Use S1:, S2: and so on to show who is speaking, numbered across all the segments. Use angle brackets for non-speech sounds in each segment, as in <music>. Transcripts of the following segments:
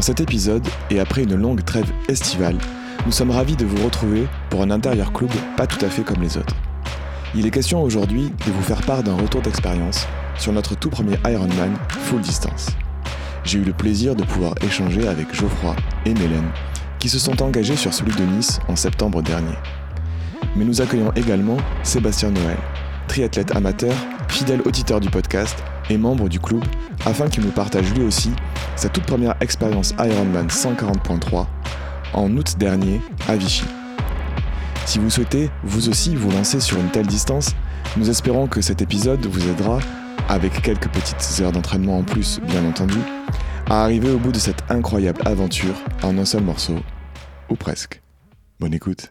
S1: Dans cet épisode, et après une longue trêve estivale, nous sommes ravis de vous retrouver pour un intérieur club pas tout à fait comme les autres. Il est question aujourd'hui de vous faire part d'un retour d'expérience sur notre tout premier Ironman full distance. J'ai eu le plaisir de pouvoir échanger avec Geoffroy et Mélène, qui se sont engagés sur celui de Nice en septembre dernier. Mais nous accueillons également Sébastien Noël, triathlète amateur, fidèle auditeur du podcast et membre du club, afin qu'il nous partage lui aussi sa toute première expérience Ironman 140.3 en août dernier à Vichy. Si vous souhaitez vous aussi vous lancer sur une telle distance, nous espérons que cet épisode vous aidera, avec quelques petites heures d'entraînement en plus bien entendu, à arriver au bout de cette incroyable aventure en un seul morceau, ou presque. Bonne écoute.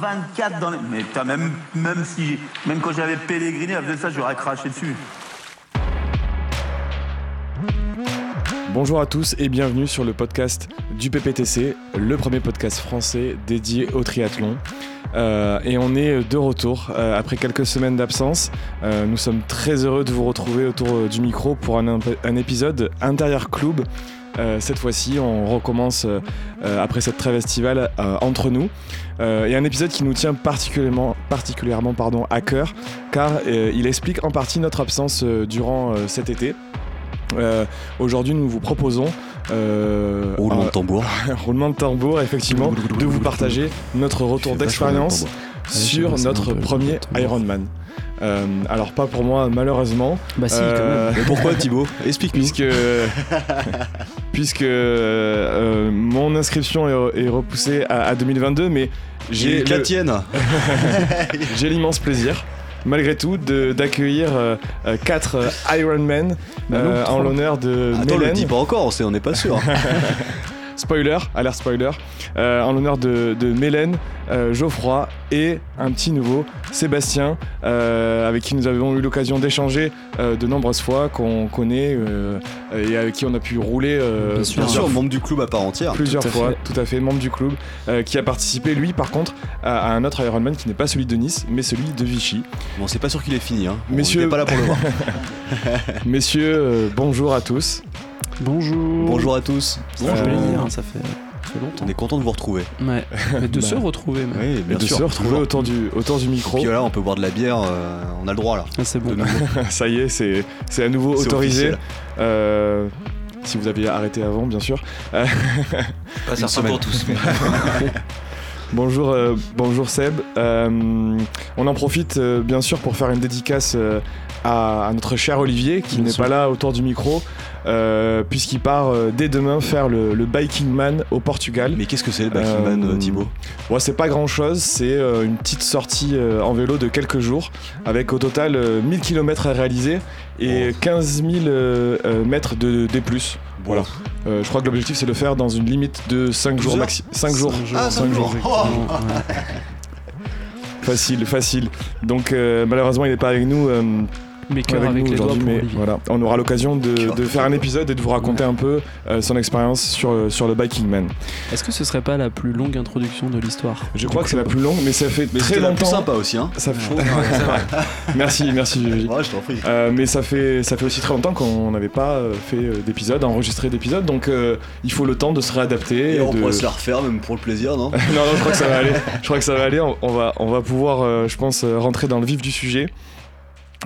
S2: 3,24 dans les... Mais putain, même, même si... Même quand j'avais pèleriné, avec ça, j'aurais craché dessus.
S1: Bonjour à tous et bienvenue sur le podcast du PPTC, le premier podcast français dédié au triathlon. Euh, et on est de retour euh, après quelques semaines d'absence. Euh, nous sommes très heureux de vous retrouver autour du micro pour un épisode intérieur club. Euh, cette fois-ci, on recommence euh, euh, après cette trêve estivale entre nous. Et un épisode qui nous tient particulièrement, particulièrement pardon, à cœur, car il explique en partie notre absence durant cet été. Euh, Aujourd'hui, nous vous proposons euh,
S3: Roulement de tambour. <laughs>
S1: roulement de tambour, effectivement, de vous partager notre retour d'expérience sur notre premier. Ironman. Euh, alors pas pour moi malheureusement,
S3: Bah si,
S1: Euh,
S3: pourquoi <laughs> Thibaut? Explique-nous.
S1: puisque <laughs> puisque euh, mon inscription est, repoussée à, à 2022, mais j'ai
S3: la
S1: le-
S3: tienne. <laughs>
S1: j'ai l'immense plaisir. Malgré tout, d'accueillir 4 Ironman
S3: Bah
S1: en l'honneur de
S3: Attends, le
S1: Mélène.
S3: dis pas encore, on n'est pas sûr.
S1: Spoiler, alerte spoiler, euh, en l'honneur de, de Mélène, euh, Geoffroy et un petit nouveau, Sébastien, euh, avec qui nous avons eu l'occasion d'échanger euh, de nombreuses fois, qu'on connaît euh, et avec qui on a pu rouler euh,
S3: Bien
S1: plusieurs,
S3: sûr, membre du club à part entière.
S1: plusieurs
S3: Tout
S1: fois,
S3: fait.
S1: tout à fait, membre du club, euh, qui a participé lui par contre à, à un autre Ironman qui n'est pas celui de Nice, mais celui de Vichy.
S3: Bon, c'est pas sûr qu'il est fini. Hein. On
S1: Messieurs-
S3: était pas là pour le voir. <laughs> <laughs>
S1: Messieurs, euh, bonjour à tous.
S4: Bonjour.
S3: Bonjour à tous.
S4: Bonjour.
S1: Euh,
S4: plaisir, ça fait, longtemps.
S3: On est content de vous retrouver.
S4: Ouais. <laughs> Mais de
S1: Bah.
S4: se retrouver, même.
S3: Oui, bien
S1: de
S3: sûr.
S1: se retrouver autour du, autour du micro.
S3: Puis là, on peut boire de la bière. euh, on a le droit là.
S4: Ah, c'est bon. <laughs>
S1: Ça y est, c'est c'est à nouveau
S3: C'est
S1: autorisé. Euh, si vous aviez arrêté avant, bien sûr.
S3: Pas <laughs> certain pour tous.
S1: Bonjour, euh, bonjour Seb. Euh, on en profite euh, bien sûr pour faire une dédicace à, à notre cher Olivier qui n'est pas là autour du micro, puisqu'il part dès demain faire le, le Biking Man au Portugal.
S3: Mais qu'est-ce que c'est le Biking Man, Thibaut?
S1: Ouais, c'est pas grand chose, c'est une petite sortie en vélo de quelques jours, avec au total euh, 1000 km à réaliser et 15 000 euh, euh, mètres de D. Voilà. Euh, je crois que l'objectif c'est de le faire dans une limite de 5 jours maxi. 5 jours.
S3: Ah,
S1: Cinq
S3: cinq jours.
S4: Effectivement, ouais.
S1: Facile, facile. Donc euh, malheureusement il n'est pas avec nous. Euh,
S4: Mais cœur
S1: avec
S4: avec
S1: nous
S4: les doigts
S1: aujourd'hui,
S4: pour
S1: mais
S4: Olivier.
S1: voilà, on aura l'occasion de, faire un épisode et de vous raconter un peu euh, son expérience sur, sur le Biking Man.
S4: Est-ce que ce serait pas la plus longue introduction de l'histoire?
S1: Je crois que c'est la plus longue, mais ça fait
S3: Mais
S1: très
S3: c'était la plus
S1: longtemps.
S3: sympa aussi. Hein.
S1: Ça fait... <laughs> merci, merci Gigi.
S3: Ouais, je t'en prie.
S1: Euh, mais ça fait, ça fait aussi très longtemps qu'on n'avait pas euh, fait euh, d'épisode, enregistré d'épisode, donc euh, il faut le temps de se réadapter.
S3: Et on
S1: de-
S3: pourrait se la refaire, même pour le plaisir, non? <laughs>
S1: Non, non, je crois que ça va <laughs> aller. Je crois que ça va aller. On, on va, on va pouvoir, euh, je pense, euh, rentrer dans le vif du sujet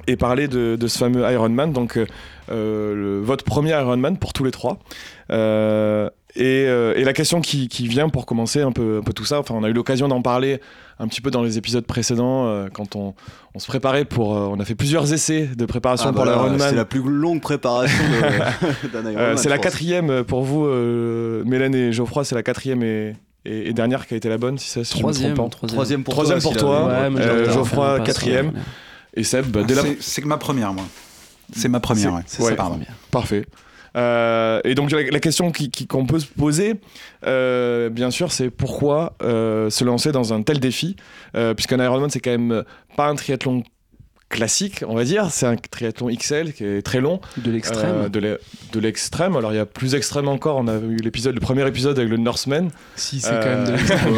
S1: et parler de, de ce fameux Ironman. Donc, euh, euh, le- votre premier Ironman pour tous les trois. Euh, Et, euh, et la question qui, qui vient pour commencer un peu, un peu tout ça, enfin on a eu l'occasion d'en parler un petit peu dans les épisodes précédents euh, quand on, on se préparait pour, euh, on a fait plusieurs essais de préparation
S3: Ah,
S1: pour
S3: bah
S1: l'Ironman.
S3: C'est la plus longue préparation <laughs> d'un
S1: Euh,
S3: Ironman.
S1: c'est la
S3: pense.
S1: quatrième pour vous, euh, Mélène et Geoffroy, c'est la quatrième et, et- et dernière qui a été la bonne, si ça si je me
S4: Troisième,
S1: trompe pas.
S4: troisième.
S3: Troisième pour
S1: Troisième
S3: toi.
S1: pour toi.
S4: Ouais,
S1: Euh, Geoffroy, quatrième.
S4: ouais.
S1: Et Seb, bah, dès la...
S5: C'est- ma première, moi. C'est ma première, ouais.
S4: C'est
S1: Ouais.
S4: ça,
S5: Pardon.
S4: première.
S1: Parfait. Euh, et donc la, la question qui- qui- qu'on peut se poser, euh, bien sûr, c'est pourquoi euh, se lancer dans un tel défi, euh, puisqu'un Ironman c'est quand même pas un triathlon classique, on va dire, c'est un triathlon XL qui est très long,
S4: De l'extrême.
S1: euh, de l'e- de l'extrême. Alors il y a plus extrême encore. On a eu l'épisode, le premier épisode avec le Norseman.
S4: si, c'est
S1: Euh, <laughs>
S4: quand même de l'extrême.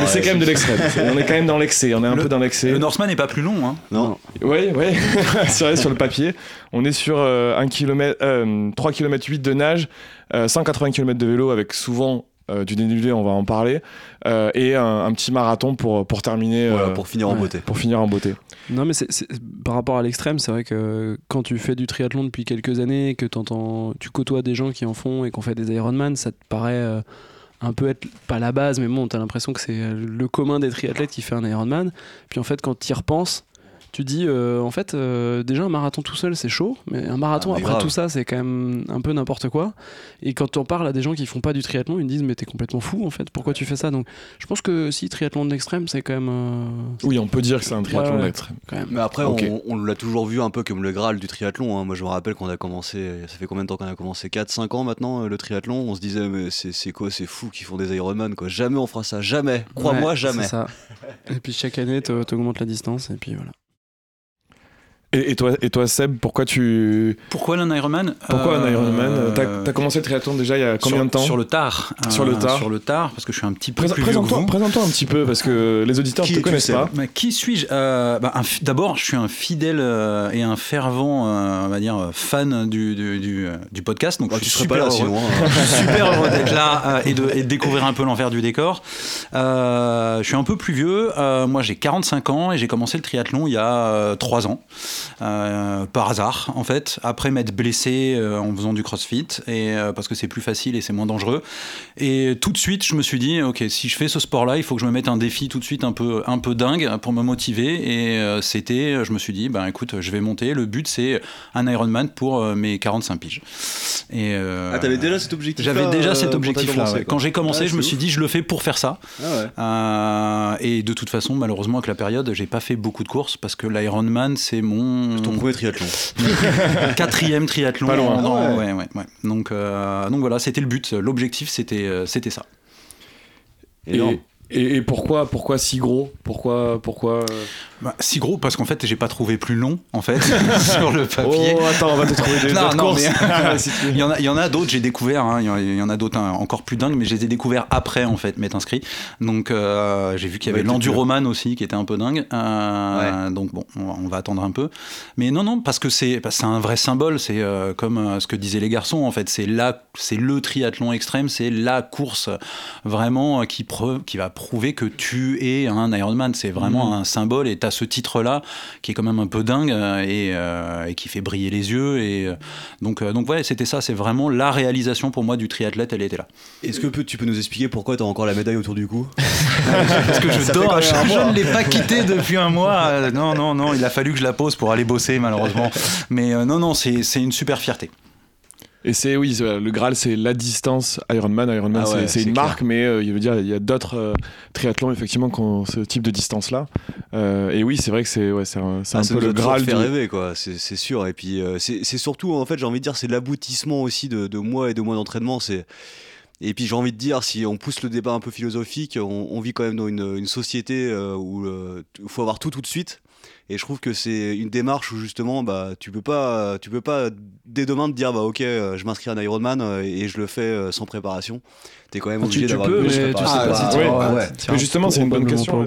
S3: Ouais,
S1: C'est- quand même de l'extrême. On est quand même dans l'excès. On est un
S5: Le-
S1: peu dans l'excès.
S5: Le Norseman n'est pas plus long, hein.
S3: Non,
S1: Oui, oui, <laughs> c'est vrai sur le papier. On est sur euh, 1 km, euh, 3 km 8 de nage, euh, 180 km de vélo avec souvent euh, du dénivelé, on va en parler, euh, et un, un petit marathon pour, pour terminer,
S3: Voilà,
S1: euh,
S3: pour finir en
S4: ouais.
S3: beauté.
S1: pour finir en beauté.
S4: Non, mais par rapport à l'extrême, c'est vrai que quand tu fais du triathlon depuis quelques années, que t'entends, tu côtoies des gens qui en font et qu'on fait des Ironman, ça te paraît euh, un peu être pas la base, mais bon, t'as l'impression que c'est euh, le commun des triathlètes qui fait un Ironman. Puis en fait, quand tu y repenses, tu dis, euh, en fait, euh, déjà un marathon tout seul, c'est chaud, mais un marathon
S3: Ah, mais
S4: après
S3: grave.
S4: tout ça, c'est quand même un peu n'importe quoi. Et quand on parle à des gens qui font pas du triathlon, ils me disent, mais t'es complètement fou, en fait, pourquoi tu fais ça? Donc, je pense que si triathlon de l'extrême, c'est quand même, euh,
S1: Oui, on peut dire que c'est un triathlon
S4: Ouais, quand même.
S3: Mais après, on, on l'a toujours vu un peu comme le Graal du triathlon. hein. Moi, je me rappelle qu'on a commencé, ça fait combien de temps qu'on a commencé? 4-5 ans maintenant, le triathlon On se disait, mais c'est c'est quoi, c'est fou qu'ils font des Ironman, quoi? Jamais on fera ça, jamais. Crois-moi,
S4: Ouais,
S3: jamais.
S4: c'est ça. Et puis chaque année, tu augmentes la distance, et puis voilà.
S1: Et, et toi, et toi, Seb, pourquoi tu,
S5: Pourquoi un Ironman
S1: pourquoi un
S5: Euh,
S1: Ironman T'as as commencé le triathlon déjà il y a combien
S5: sur,
S1: de temps?
S5: Sur le tard.
S1: Sur le tard.
S5: Sur le tard, parce que je suis un petit peu
S1: Présent-
S5: plus vieux que
S1: Présente-toi
S5: vous.
S1: présente-toi un petit peu parce que les auditeurs ne te connaissent pas.
S5: Mais qui suis-je? Euh, bah, D'abord, je suis un fidèle euh, et un fervent, euh, on va dire, euh, fan du, du, du, euh, du podcast. Donc,
S3: Bah,
S5: je
S3: tu
S5: suis
S3: serais pas
S5: super
S3: là
S5: heureux.
S3: sinon. <laughs> hein.
S5: Je suis super heureux d'être là euh, et, de, et de découvrir un peu l'envers du décor. Euh, je suis un peu plus vieux. Euh, moi, j'ai 45 ans et j'ai commencé le triathlon il y a 3 ans. Euh, par hasard, en fait. Après m'être blessé euh, en faisant du crossfit, et, euh, parce que c'est plus facile et c'est moins dangereux. Et tout de suite, je me suis dit, ok, si je fais ce sport-là, il faut que je me mette un défi tout de suite un peu, un peu dingue pour me motiver. Et c'était, je me suis dit, ben écoute, je vais monter. Le but, c'est un Ironman pour mes 45 piges. Et,
S3: Ah, t'avais déjà cet objectif
S5: j'avais déjà cet objectif-là. ouais. Quand j'ai commencé,
S3: Ouais,
S5: je me suis dit, je le fais pour faire ça.
S3: Ah ouais.
S5: Et de toute façon, malheureusement, avec la période, j'ai pas fait beaucoup de courses parce que l'Ironman, c'est mon
S3: Ton premier triathlon. <laughs>
S5: quatrième triathlon.
S1: Pas loin.
S5: en-
S3: ouais.
S5: ouais, ouais, ouais. Donc, euh, donc voilà, c'était le but. L'objectif, c'était, euh, c'était ça.
S1: Et, et pourquoi, pourquoi si gros? Pourquoi, pourquoi euh,
S5: Bah, si gros parce qu'en fait, j'ai pas trouvé plus long en fait <laughs> sur le papier.
S1: Oh, attends, on va te trouver des <laughs>
S5: Non, non,
S1: courses.
S5: mais-. <laughs> Il y en a, il y en a d'autres, j'ai découvert. hein, il y en a- d'autres hein, encore plus dingues, mais je les ai découverts après en fait m'être inscrit. Donc euh, j'ai vu qu'il y avait
S3: Ouais,
S5: l'enduroman aussi qui était un peu dingue. Euh, Donc bon, on va, on va attendre un peu. Mais non, non, parce que c'est c'est un vrai symbole. C'est euh, comme ce que disaient les garçons. En fait, c'est là, c'est le triathlon extrême, c'est la course vraiment qui preuve, qui va prouver que tu es un Ironman. C'est vraiment un symbole et as ce titre-là qui est quand même un peu dingue euh, et, euh, et qui fait briller les yeux. Et euh, donc, euh, donc ouais, c'était ça. C'est vraiment la réalisation pour moi du triathlète. Elle était là.
S3: Est-ce que peut- tu peux nous expliquer pourquoi t'as encore la médaille autour du cou?
S5: Parce que je
S3: Ça
S5: dors, je, je ne l'ai pas quitté depuis un mois. Non, non, non, il a fallu que je la pose pour aller bosser malheureusement. Mais euh, non, non, c'est une super fierté.
S1: Et c'est oui, le Graal, c'est la distance Ironman. Ironman,
S3: Ah
S1: c'est-
S3: ouais,
S1: c'est
S3: c'est
S1: une
S3: clair.
S1: marque, mais euh, il veut dire il y a d'autres euh, triathlons effectivement qui ont ce type de distance-là. Euh, et oui, c'est vrai que c'est ouais, c'est un, c'est
S3: Ah,
S1: un
S3: ça
S1: peu le Graal.
S3: fait
S1: du-
S3: rêver quoi c'est sûr et puis c'est surtout en fait j'ai envie de dire c'est l'aboutissement aussi de, de mois et de mois d'entraînement c'est et puis j'ai envie de dire si on pousse le débat un peu philosophique on, on vit quand même dans une, une société où il faut avoir tout tout de suite et je trouve que c'est une démarche où justement bah tu peux pas tu peux pas dès demain te dire bah ok euh, je m'inscris à un Ironman euh, et je le fais euh, sans préparation t'es quand même
S4: Tu,
S3: obligé
S4: tu
S3: d'avoir
S4: peux,
S3: une
S4: mais tu sais pas
S1: Ah,
S4: tu
S1: ouais,
S3: ouais.
S4: tu
S1: Mais justement, c'est une bonne question.
S4: pas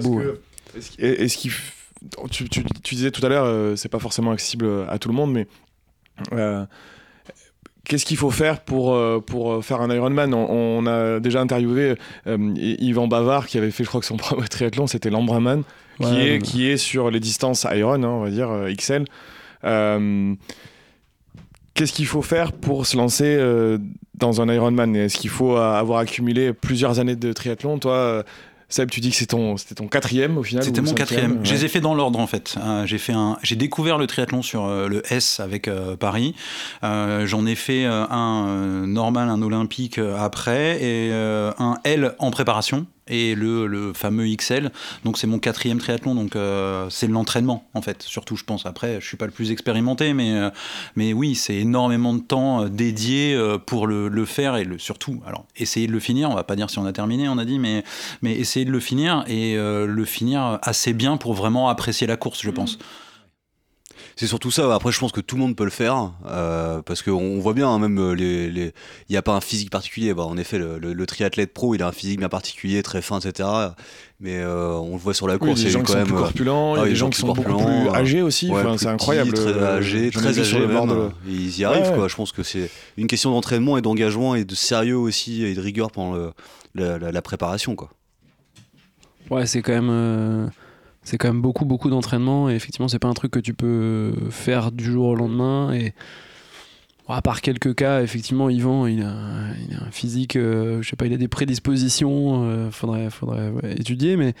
S1: Est-ce que- qu'il f- tu, tu- tu disais tout à l'heure, euh, c'est pas forcément accessible à tout le monde, mais euh, qu'est-ce qu'il faut faire pour, euh, pour faire un Ironman? On, on a déjà interviewé euh, Yvan Bavard qui avait fait, je crois que son <laughs> premier triathlon, c'était l'Ambraman, qui,
S4: Ouais,
S1: est,
S4: ouais.
S1: qui est sur les distances Iron, hein, on va dire, euh, XL. Euh, qu'est-ce qu'il faut faire pour se lancer euh, dans un Ironman? Est-ce qu'il faut euh, avoir accumulé plusieurs années de triathlon? Toi, euh, Seb, tu dis que ton, c'était ton quatrième au final
S5: C'était mon quatrième. Je les ai fait dans l'ordre en fait. Euh, j'ai fait un, j'ai découvert le triathlon sur euh, le S avec euh, Paris. J'en ai fait un normal, un olympique après et un L en préparation et le, le fameux XL. Donc c'est mon quatrième triathlon. Donc euh, c'est l'entraînement en fait. Surtout je pense. Après je suis pas le plus expérimenté, mais euh, mais oui c'est énormément de temps euh, dédié pour le, le faire et le surtout. Alors essayer de le finir. On va pas dire si on a terminé, on a dit, mais mais essayer de le finir et euh, le finir assez bien pour vraiment apprécier la course, je pense.
S3: C'est surtout ça. Après, je pense que tout le monde peut le faire euh, parce qu'on voit bien, hein, même euh, les, les- il n'y a pas un physique particulier. Bah, en effet, le, le- le triathlète pro, il a un physique bien particulier, très fin, etc. Mais euh, on le voit sur la
S1: Oui,
S3: course,
S1: des
S3: il y a
S1: gens
S3: eu
S1: qui
S3: quand
S1: sont
S3: même
S1: plus corpulents, il y a
S3: les
S1: des
S3: gens
S1: gens
S3: qui sont
S1: beaucoup plus âgés aussi.
S3: ouais,
S1: Enfin, c'est incroyable.
S3: très âgés, très âgés même.
S1: de-
S3: Ils y arrivent,
S1: Ouais.
S3: quoi. Je pense que c'est une question d'entraînement et d'engagement et de sérieux aussi et de rigueur pendant le- la, la- la préparation, quoi.
S4: Ouais, c'est quand même. C'est quand même beaucoup, beaucoup d'entraînement. Et effectivement, c'est pas un truc que tu peux faire du jour au lendemain. Et à part quelques cas, effectivement, Yvan, il a, il a un physique, euh, je sais pas, il a des prédispositions. euh, faudrait, faudrait ouais, étudier. Mais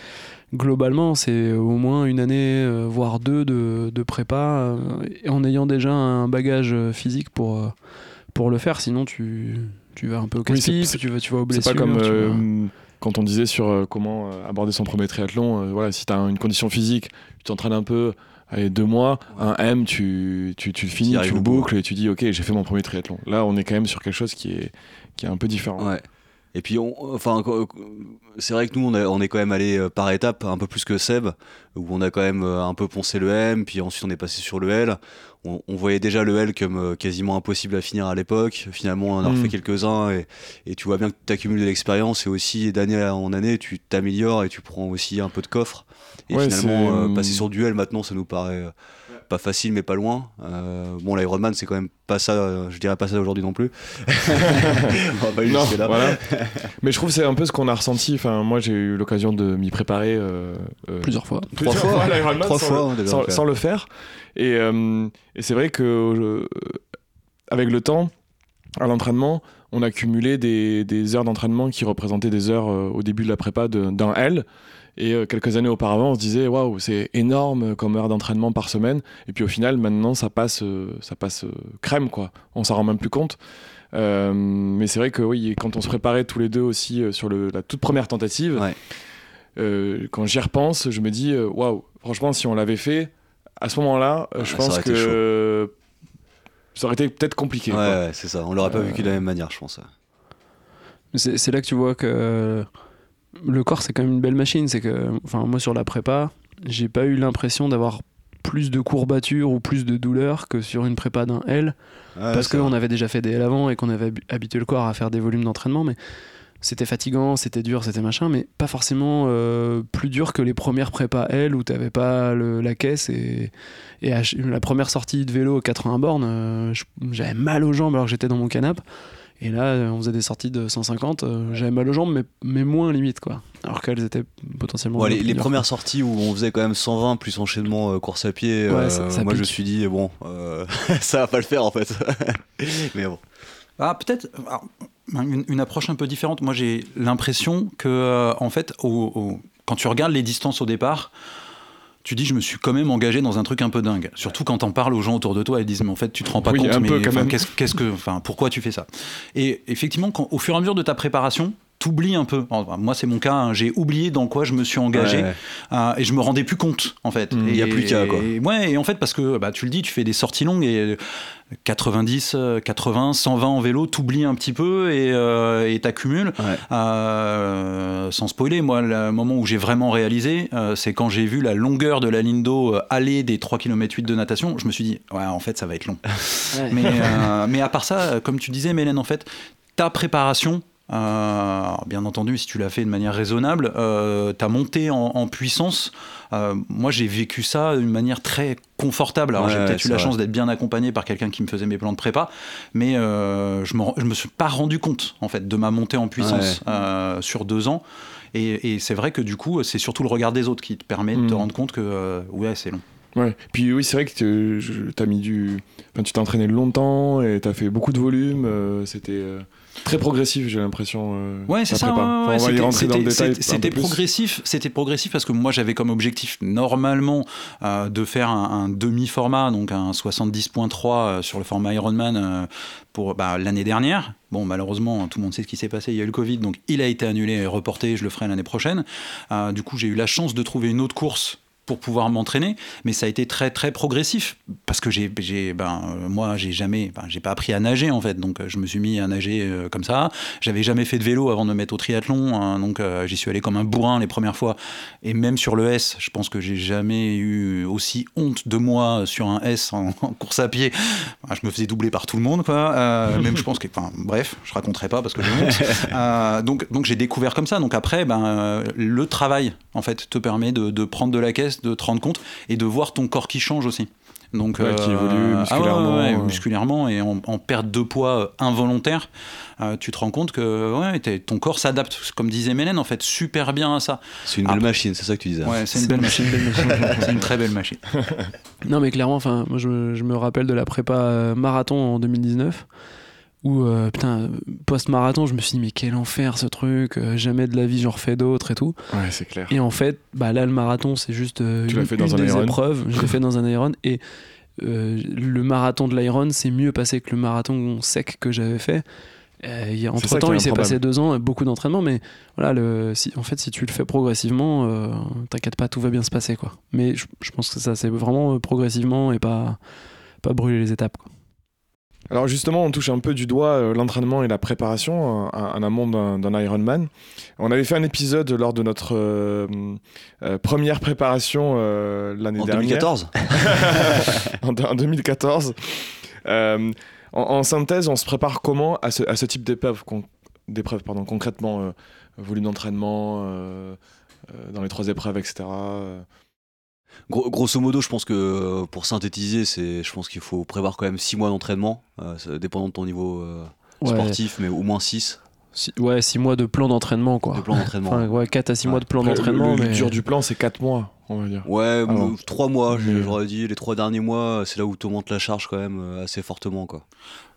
S4: globalement, c'est au moins une année, euh, voire deux de, de prépa, euh, en ayant déjà un bagage physique pour, pour le faire. Sinon, tu. Tu vas un peu au
S1: Oui, c'est-
S4: tu vas, tu vas aux
S1: C'est
S4: blessures.
S1: pas comme quand on disait sur euh, comment euh, aborder son premier triathlon. euh, voilà, si tu as une condition physique, tu t'entraînes un peu, allez, deux mois, un M, tu, tu, tu le finis, tu le boucles et tu dis, ok, j'ai fait mon premier triathlon. Là, on est quand même sur quelque chose qui est, qui est un peu différent.
S3: Ouais. Et puis, on, enfin, c'est vrai que nous, on, a- on est quand même allé euh, par étapes, un peu plus que Seb, où on a quand même euh, un peu poncé le M, puis ensuite on est passé sur le L. On, on voyait déjà le L comme euh, quasiment impossible à finir à l'époque. Finalement, on en a
S1: Mm.
S3: refait quelques-uns, et, et tu vois bien que tu accumules de l'expérience, et aussi d'année en année, tu t'améliores et tu prends aussi un peu de coffre. Et
S1: Ouais,
S3: finalement, euh,
S1: euh,
S3: passer sur du L maintenant, ça nous paraît pas facile, mais pas loin. Euh, bon, l'Ironman, c'est quand même pas ça, euh, je dirais pas ça aujourd'hui non plus. <laughs> on va pas
S1: Non,
S3: jusque-là.
S1: voilà. <laughs> Mais je trouve que c'est un peu ce qu'on a ressenti. Enfin, moi, j'ai eu l'occasion de m'y préparer. euh, euh,
S4: Plusieurs fois.
S3: Trois
S1: plusieurs
S3: fois.
S1: à l'Ironman
S3: Trois
S1: sans
S3: fois,
S1: le- sans,
S3: le faire.
S1: sans le faire. Et, euh, et c'est vrai que euh, avec le temps, à l'entraînement, on a cumulé des, des heures d'entraînement qui représentaient des heures euh, au début de la prépa d'un L. Et euh, quelques années auparavant, on se disait waouh, c'est énorme comme heure d'entraînement par semaine. Et puis au final, maintenant, ça passe, euh, ça passe euh, crème quoi. On s'en rend même plus compte. Euh, mais c'est vrai que oui, quand on se préparait tous les deux aussi euh, sur le- la toute première tentative,
S3: Ouais.
S1: euh, quand j'y repense, je me dis waouh, franchement, si on l'avait fait à ce moment-là,
S3: Ouais,
S1: je pense que ça aurait été peut-être compliqué.
S3: Ouais, c'est ça. On l'aurait pas
S1: Euh,
S3: vécu de la même manière, je pense.
S4: C'est c'est là que tu vois que le corps, c'est quand même une belle machine. C'est que, enfin, moi, sur la prépa, j'ai pas eu l'impression d'avoir plus de courbatures ou plus de douleurs que sur une prépa d'un L. parce qu'on avait déjà fait des L avant et qu'on avait habi- habitué le corps à faire des volumes d'entraînement. Mais c'était fatigant, c'était dur, c'était machin, mais pas forcément euh, plus dur que les premières prépas L où t'avais pas le- la caisse et, la première sortie de vélo 80 bornes, euh, j'avais mal aux jambes alors que j'étais dans mon canapé. Et là, on faisait des sorties de 150, euh, j'avais mal aux jambes, mais, mais moins limite, quoi. Alors qu'elles étaient potentiellement.
S3: Ouais, les, premières sorties où on faisait quand même 120 plus enchaînement euh, course à pied,
S4: Ouais,
S3: euh,
S4: ça- ça
S3: moi je me suis dit bon, euh, <laughs> ça va pas le faire en fait. <laughs> Mais bon.
S5: Ah, peut-être une, une approche un peu différente. Moi, j'ai l'impression que, euh, en fait, au- au- quand tu regardes les distances au départ, tu dis, je me suis quand même engagé dans un truc un peu dingue. Surtout quand t'en parles aux gens autour de toi, ils disent, mais en fait, tu te rends pas
S1: Oui,
S5: compte, mais qu'est-ce que, enfin, pourquoi tu fais ça? Et effectivement, quand, au fur et à mesure de ta préparation, t'oublies un peu. Enfin, moi, c'est mon cas. hein, j'ai oublié dans quoi je me suis engagé
S3: Ouais.
S5: euh, et je me rendais plus compte, en fait.
S1: Mm.
S5: Et-
S3: Il y a plus qu'à, quoi.
S5: et- ouais, et en fait, parce que bah, tu le dis, tu fais des sorties longues et 90, euh, 80, 120 en vélo, t'oublies un petit peu et euh, t'accumules.
S3: Ouais.
S5: Euh, sans spoiler, moi, le moment où j'ai vraiment réalisé, euh, c'est quand j'ai vu la longueur de la ligne d'eau aller des 3 km 8 de natation. Je me suis dit, ouais, en fait, ça va être long.
S4: Ouais.
S5: mais, <laughs> euh, mais à part ça, comme tu disais, Mélène, en fait, ta préparation. Euh, alors, bien entendu, si tu l'as fait de manière raisonnable, euh, ta montée en, en puissance, euh, moi j'ai vécu ça d'une manière très confortable. Alors
S3: Ouais,
S5: j'ai
S3: ouais,
S5: peut-être eu la
S3: vrai.
S5: chance d'être bien accompagné par quelqu'un qui me faisait mes plans de prépa, mais euh, je me, je me suis pas rendu compte en fait de ma montée en puissance euh, sur deux ans. Et, et c'est vrai que du coup, c'est surtout le regard des autres qui te permet de te
S1: Mm.
S5: rendre compte que euh, ouais, c'est long.
S1: Ouais. Puis oui, c'est vrai que tu- mis du. Enfin, tu t'es entraîné longtemps et t'as fait beaucoup de volume. euh, C'était euh, très progressif, j'ai l'impression. euh,
S5: Ouais, c'est ça. ouais,
S1: Enfin,
S5: ouais,
S1: on va y
S5: c'était- progressif. C'était progressif parce que moi j'avais comme objectif normalement euh, de faire un, un demi-format, donc un 70.3 euh, sur le format Ironman euh, pour bah, l'année dernière. Bon, malheureusement, tout le monde sait ce qui s'est passé. Il y a eu le Covid, donc il a été annulé et reporté. Je le ferai l'année prochaine. Du coup, j'ai eu la chance de trouver une autre course pour pouvoir m'entraîner, mais ça a été très très progressif parce que j'ai, ben euh, moi j'ai jamais, ben, j'ai pas appris à nager en fait, donc euh, je me suis mis à nager euh, comme ça. J'avais jamais fait de vélo avant de me mettre au triathlon, hein, donc euh, j'y suis allé comme un bourrin les premières fois. Et même sur le S, je pense que j'ai jamais eu aussi honte de moi sur un S en, en course à pied. Enfin, je me faisais doubler par tout le monde, quoi. Même je pense que, enfin bref, je raconterai pas parce que j'ai honte. <laughs> Donc donc j'ai découvert comme ça. Donc après, ben le travail en fait te permet de, de prendre de la caisse, de te rendre compte et de voir ton corps qui change aussi. Donc,
S1: Ouais, qui évolue
S5: ah ouais, ouais, ouais,
S1: euh.
S5: musculairement et en, en perte de poids euh, involontaire, euh, tu te rends compte que ouais, t'es- ton corps s'adapte, comme disait Mélène, en fait, super bien à ça.
S3: C'est une belle
S5: Après-
S3: machine, c'est ça que tu disais.
S5: Ouais, c'est une belle machine. <laughs> c'est une très belle machine.
S4: Non, mais clairement, enfin, moi je, me- je me rappelle de la prépa euh, marathon en 2019 où, euh, putain, post-marathon, je me suis dit, mais quel enfer ce truc, euh, jamais de la vie j'en refais d'autres et tout.
S1: Ouais, c'est clair.
S4: Et en fait, bah là, le marathon, c'est juste euh,
S1: Tu
S4: une,
S1: fait dans
S4: une
S1: un
S4: des
S1: Iron
S4: épreuves. Je l'ai fait dans un Iron et le marathon de l'Iron, c'est mieux passé que le marathon sec que j'avais fait.
S1: Ça
S4: entre temps, il s'est passé deux ans, et beaucoup d'entraînement, mais voilà, le, si, en fait, si tu le fais progressivement, t'inquiète pas, tout va bien se passer, quoi. Mais je, je pense que ça, c'est vraiment progressivement et pas, pas brûler les étapes, quoi.
S1: Alors justement, on touche un peu du doigt euh, l'entraînement et la préparation euh, en amont d'un Ironman. On avait fait un épisode lors de notre euh, euh, première préparation euh, l'année dernière.
S3: 2014 <laughs>
S1: en, en 2014. Euh, en, en synthèse, on se prépare comment à ce, à ce type d'épreuve, con- d'épreuve, pardon, concrètement, volume d'entraînement dans les trois épreuves, etc.
S3: Gros- grosso modo, je pense que euh, pour synthétiser, c'est, je pense qu'il faut prévoir quand même 6 mois d'entraînement, euh, ça- dépendant de ton niveau euh,
S4: Ouais,
S3: sportif, mais au moins 6
S4: six, ouais, six mois de plan d'entraînement, quoi.
S3: de plan d'entraînement.
S4: Enfin, ouais, 4 à 6
S3: Ouais.
S4: mois de plan d'entraînement,
S1: le, le
S4: mais...
S1: dur du plan, c'est 4 mois, on va dire.
S3: Ouais,
S1: bon.
S3: 3 mois,
S1: Mais-
S3: j'aurais dit. Les 3 derniers mois, c'est là où tu montes la charge quand même euh, assez fortement. Quoi.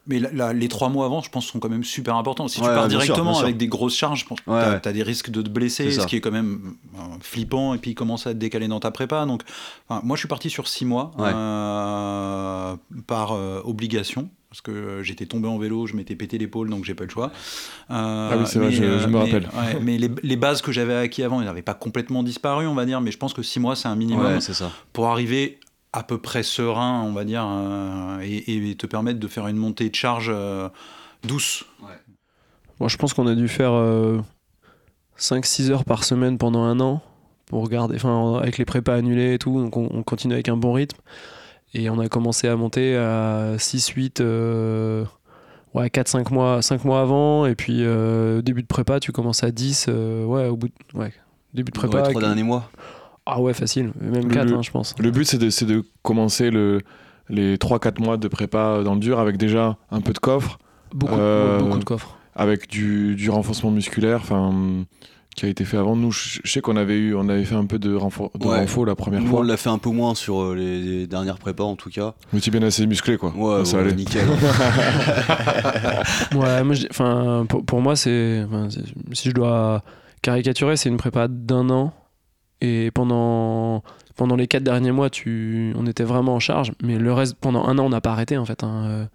S5: Mais la- la- les trois mois avant, je pense, sont quand même super importants. Si tu pars
S3: bien sûr,
S5: directement
S3: bien sûr.
S5: avec des grosses charges,
S3: Ouais, ouais.
S5: t'as des risques de te blesser, ce qui est quand même euh, flippant, et puis commence à te décaler dans ta prépa. Donc, enfin, moi, je suis parti sur six mois
S3: Ouais.
S5: euh, par euh, obligation. Parce que j'étais tombé en vélo, je m'étais pété l'épaule, donc j'ai pas eu le choix.
S1: Ah oui, c'est vrai, je- je me
S5: mais-
S1: rappelle. <laughs>
S5: mais les, les bases que j'avais acquis avant, elles n'avaient pas complètement disparu, on va dire. Mais je pense que six mois, c'est un minimum
S3: ça.
S5: pour arriver à peu près serein, on va dire, euh, et, et te permettre de faire une montée de charge euh, douce.
S4: Moi, je pense qu'on a dû faire 5-6 heures par semaine pendant un an pour garder, enfin, avec les prépas annulés et tout. Donc, on, on continue avec un bon rythme. Et on a commencé à monter à 6-8, euh, ouais, 4-5 mois, 5 mois avant. Et puis, euh, début de prépa, tu commences à 10, euh, ouais, au bout de, ouais, début de
S3: Ouais,
S4: prépa.
S3: les 3 derniers mois.
S4: Ah ouais, facile. Même
S1: Le-
S4: 4,
S1: le-
S4: hein, je pense.
S1: Le but, c'est de, c'est de commencer le, les 3-4 mois de prépa dans le dur avec déjà un peu de coffre,
S4: Beaucoup,
S1: Euh,
S4: beaucoup de coffres.
S1: avec du, du renforcement musculaire, enfin, qui a été fait avant nous. Je, je sais qu'on avait eu, on avait fait un peu de, renfort, de
S3: Ouais.
S1: renfort la première
S3: Nous, on
S1: fois.
S3: l'a fait un peu moins sur euh, les, les dernières prépas en tout cas.
S1: Mais tu es bien assez musclé, quoi.
S3: Ouais,
S1: ça
S3: ouais,
S1: allait.
S3: nickel. <laughs>
S4: Ouais, moi, enfin, pour, pour moi, c'est- si je dois caricaturer, c'est une prépa d'un an. Et pendant, pendant les quatre derniers mois, tu, on était vraiment en charge. Mais le reste, pendant un an, on n'a pas arrêté en fait. hein. Euh,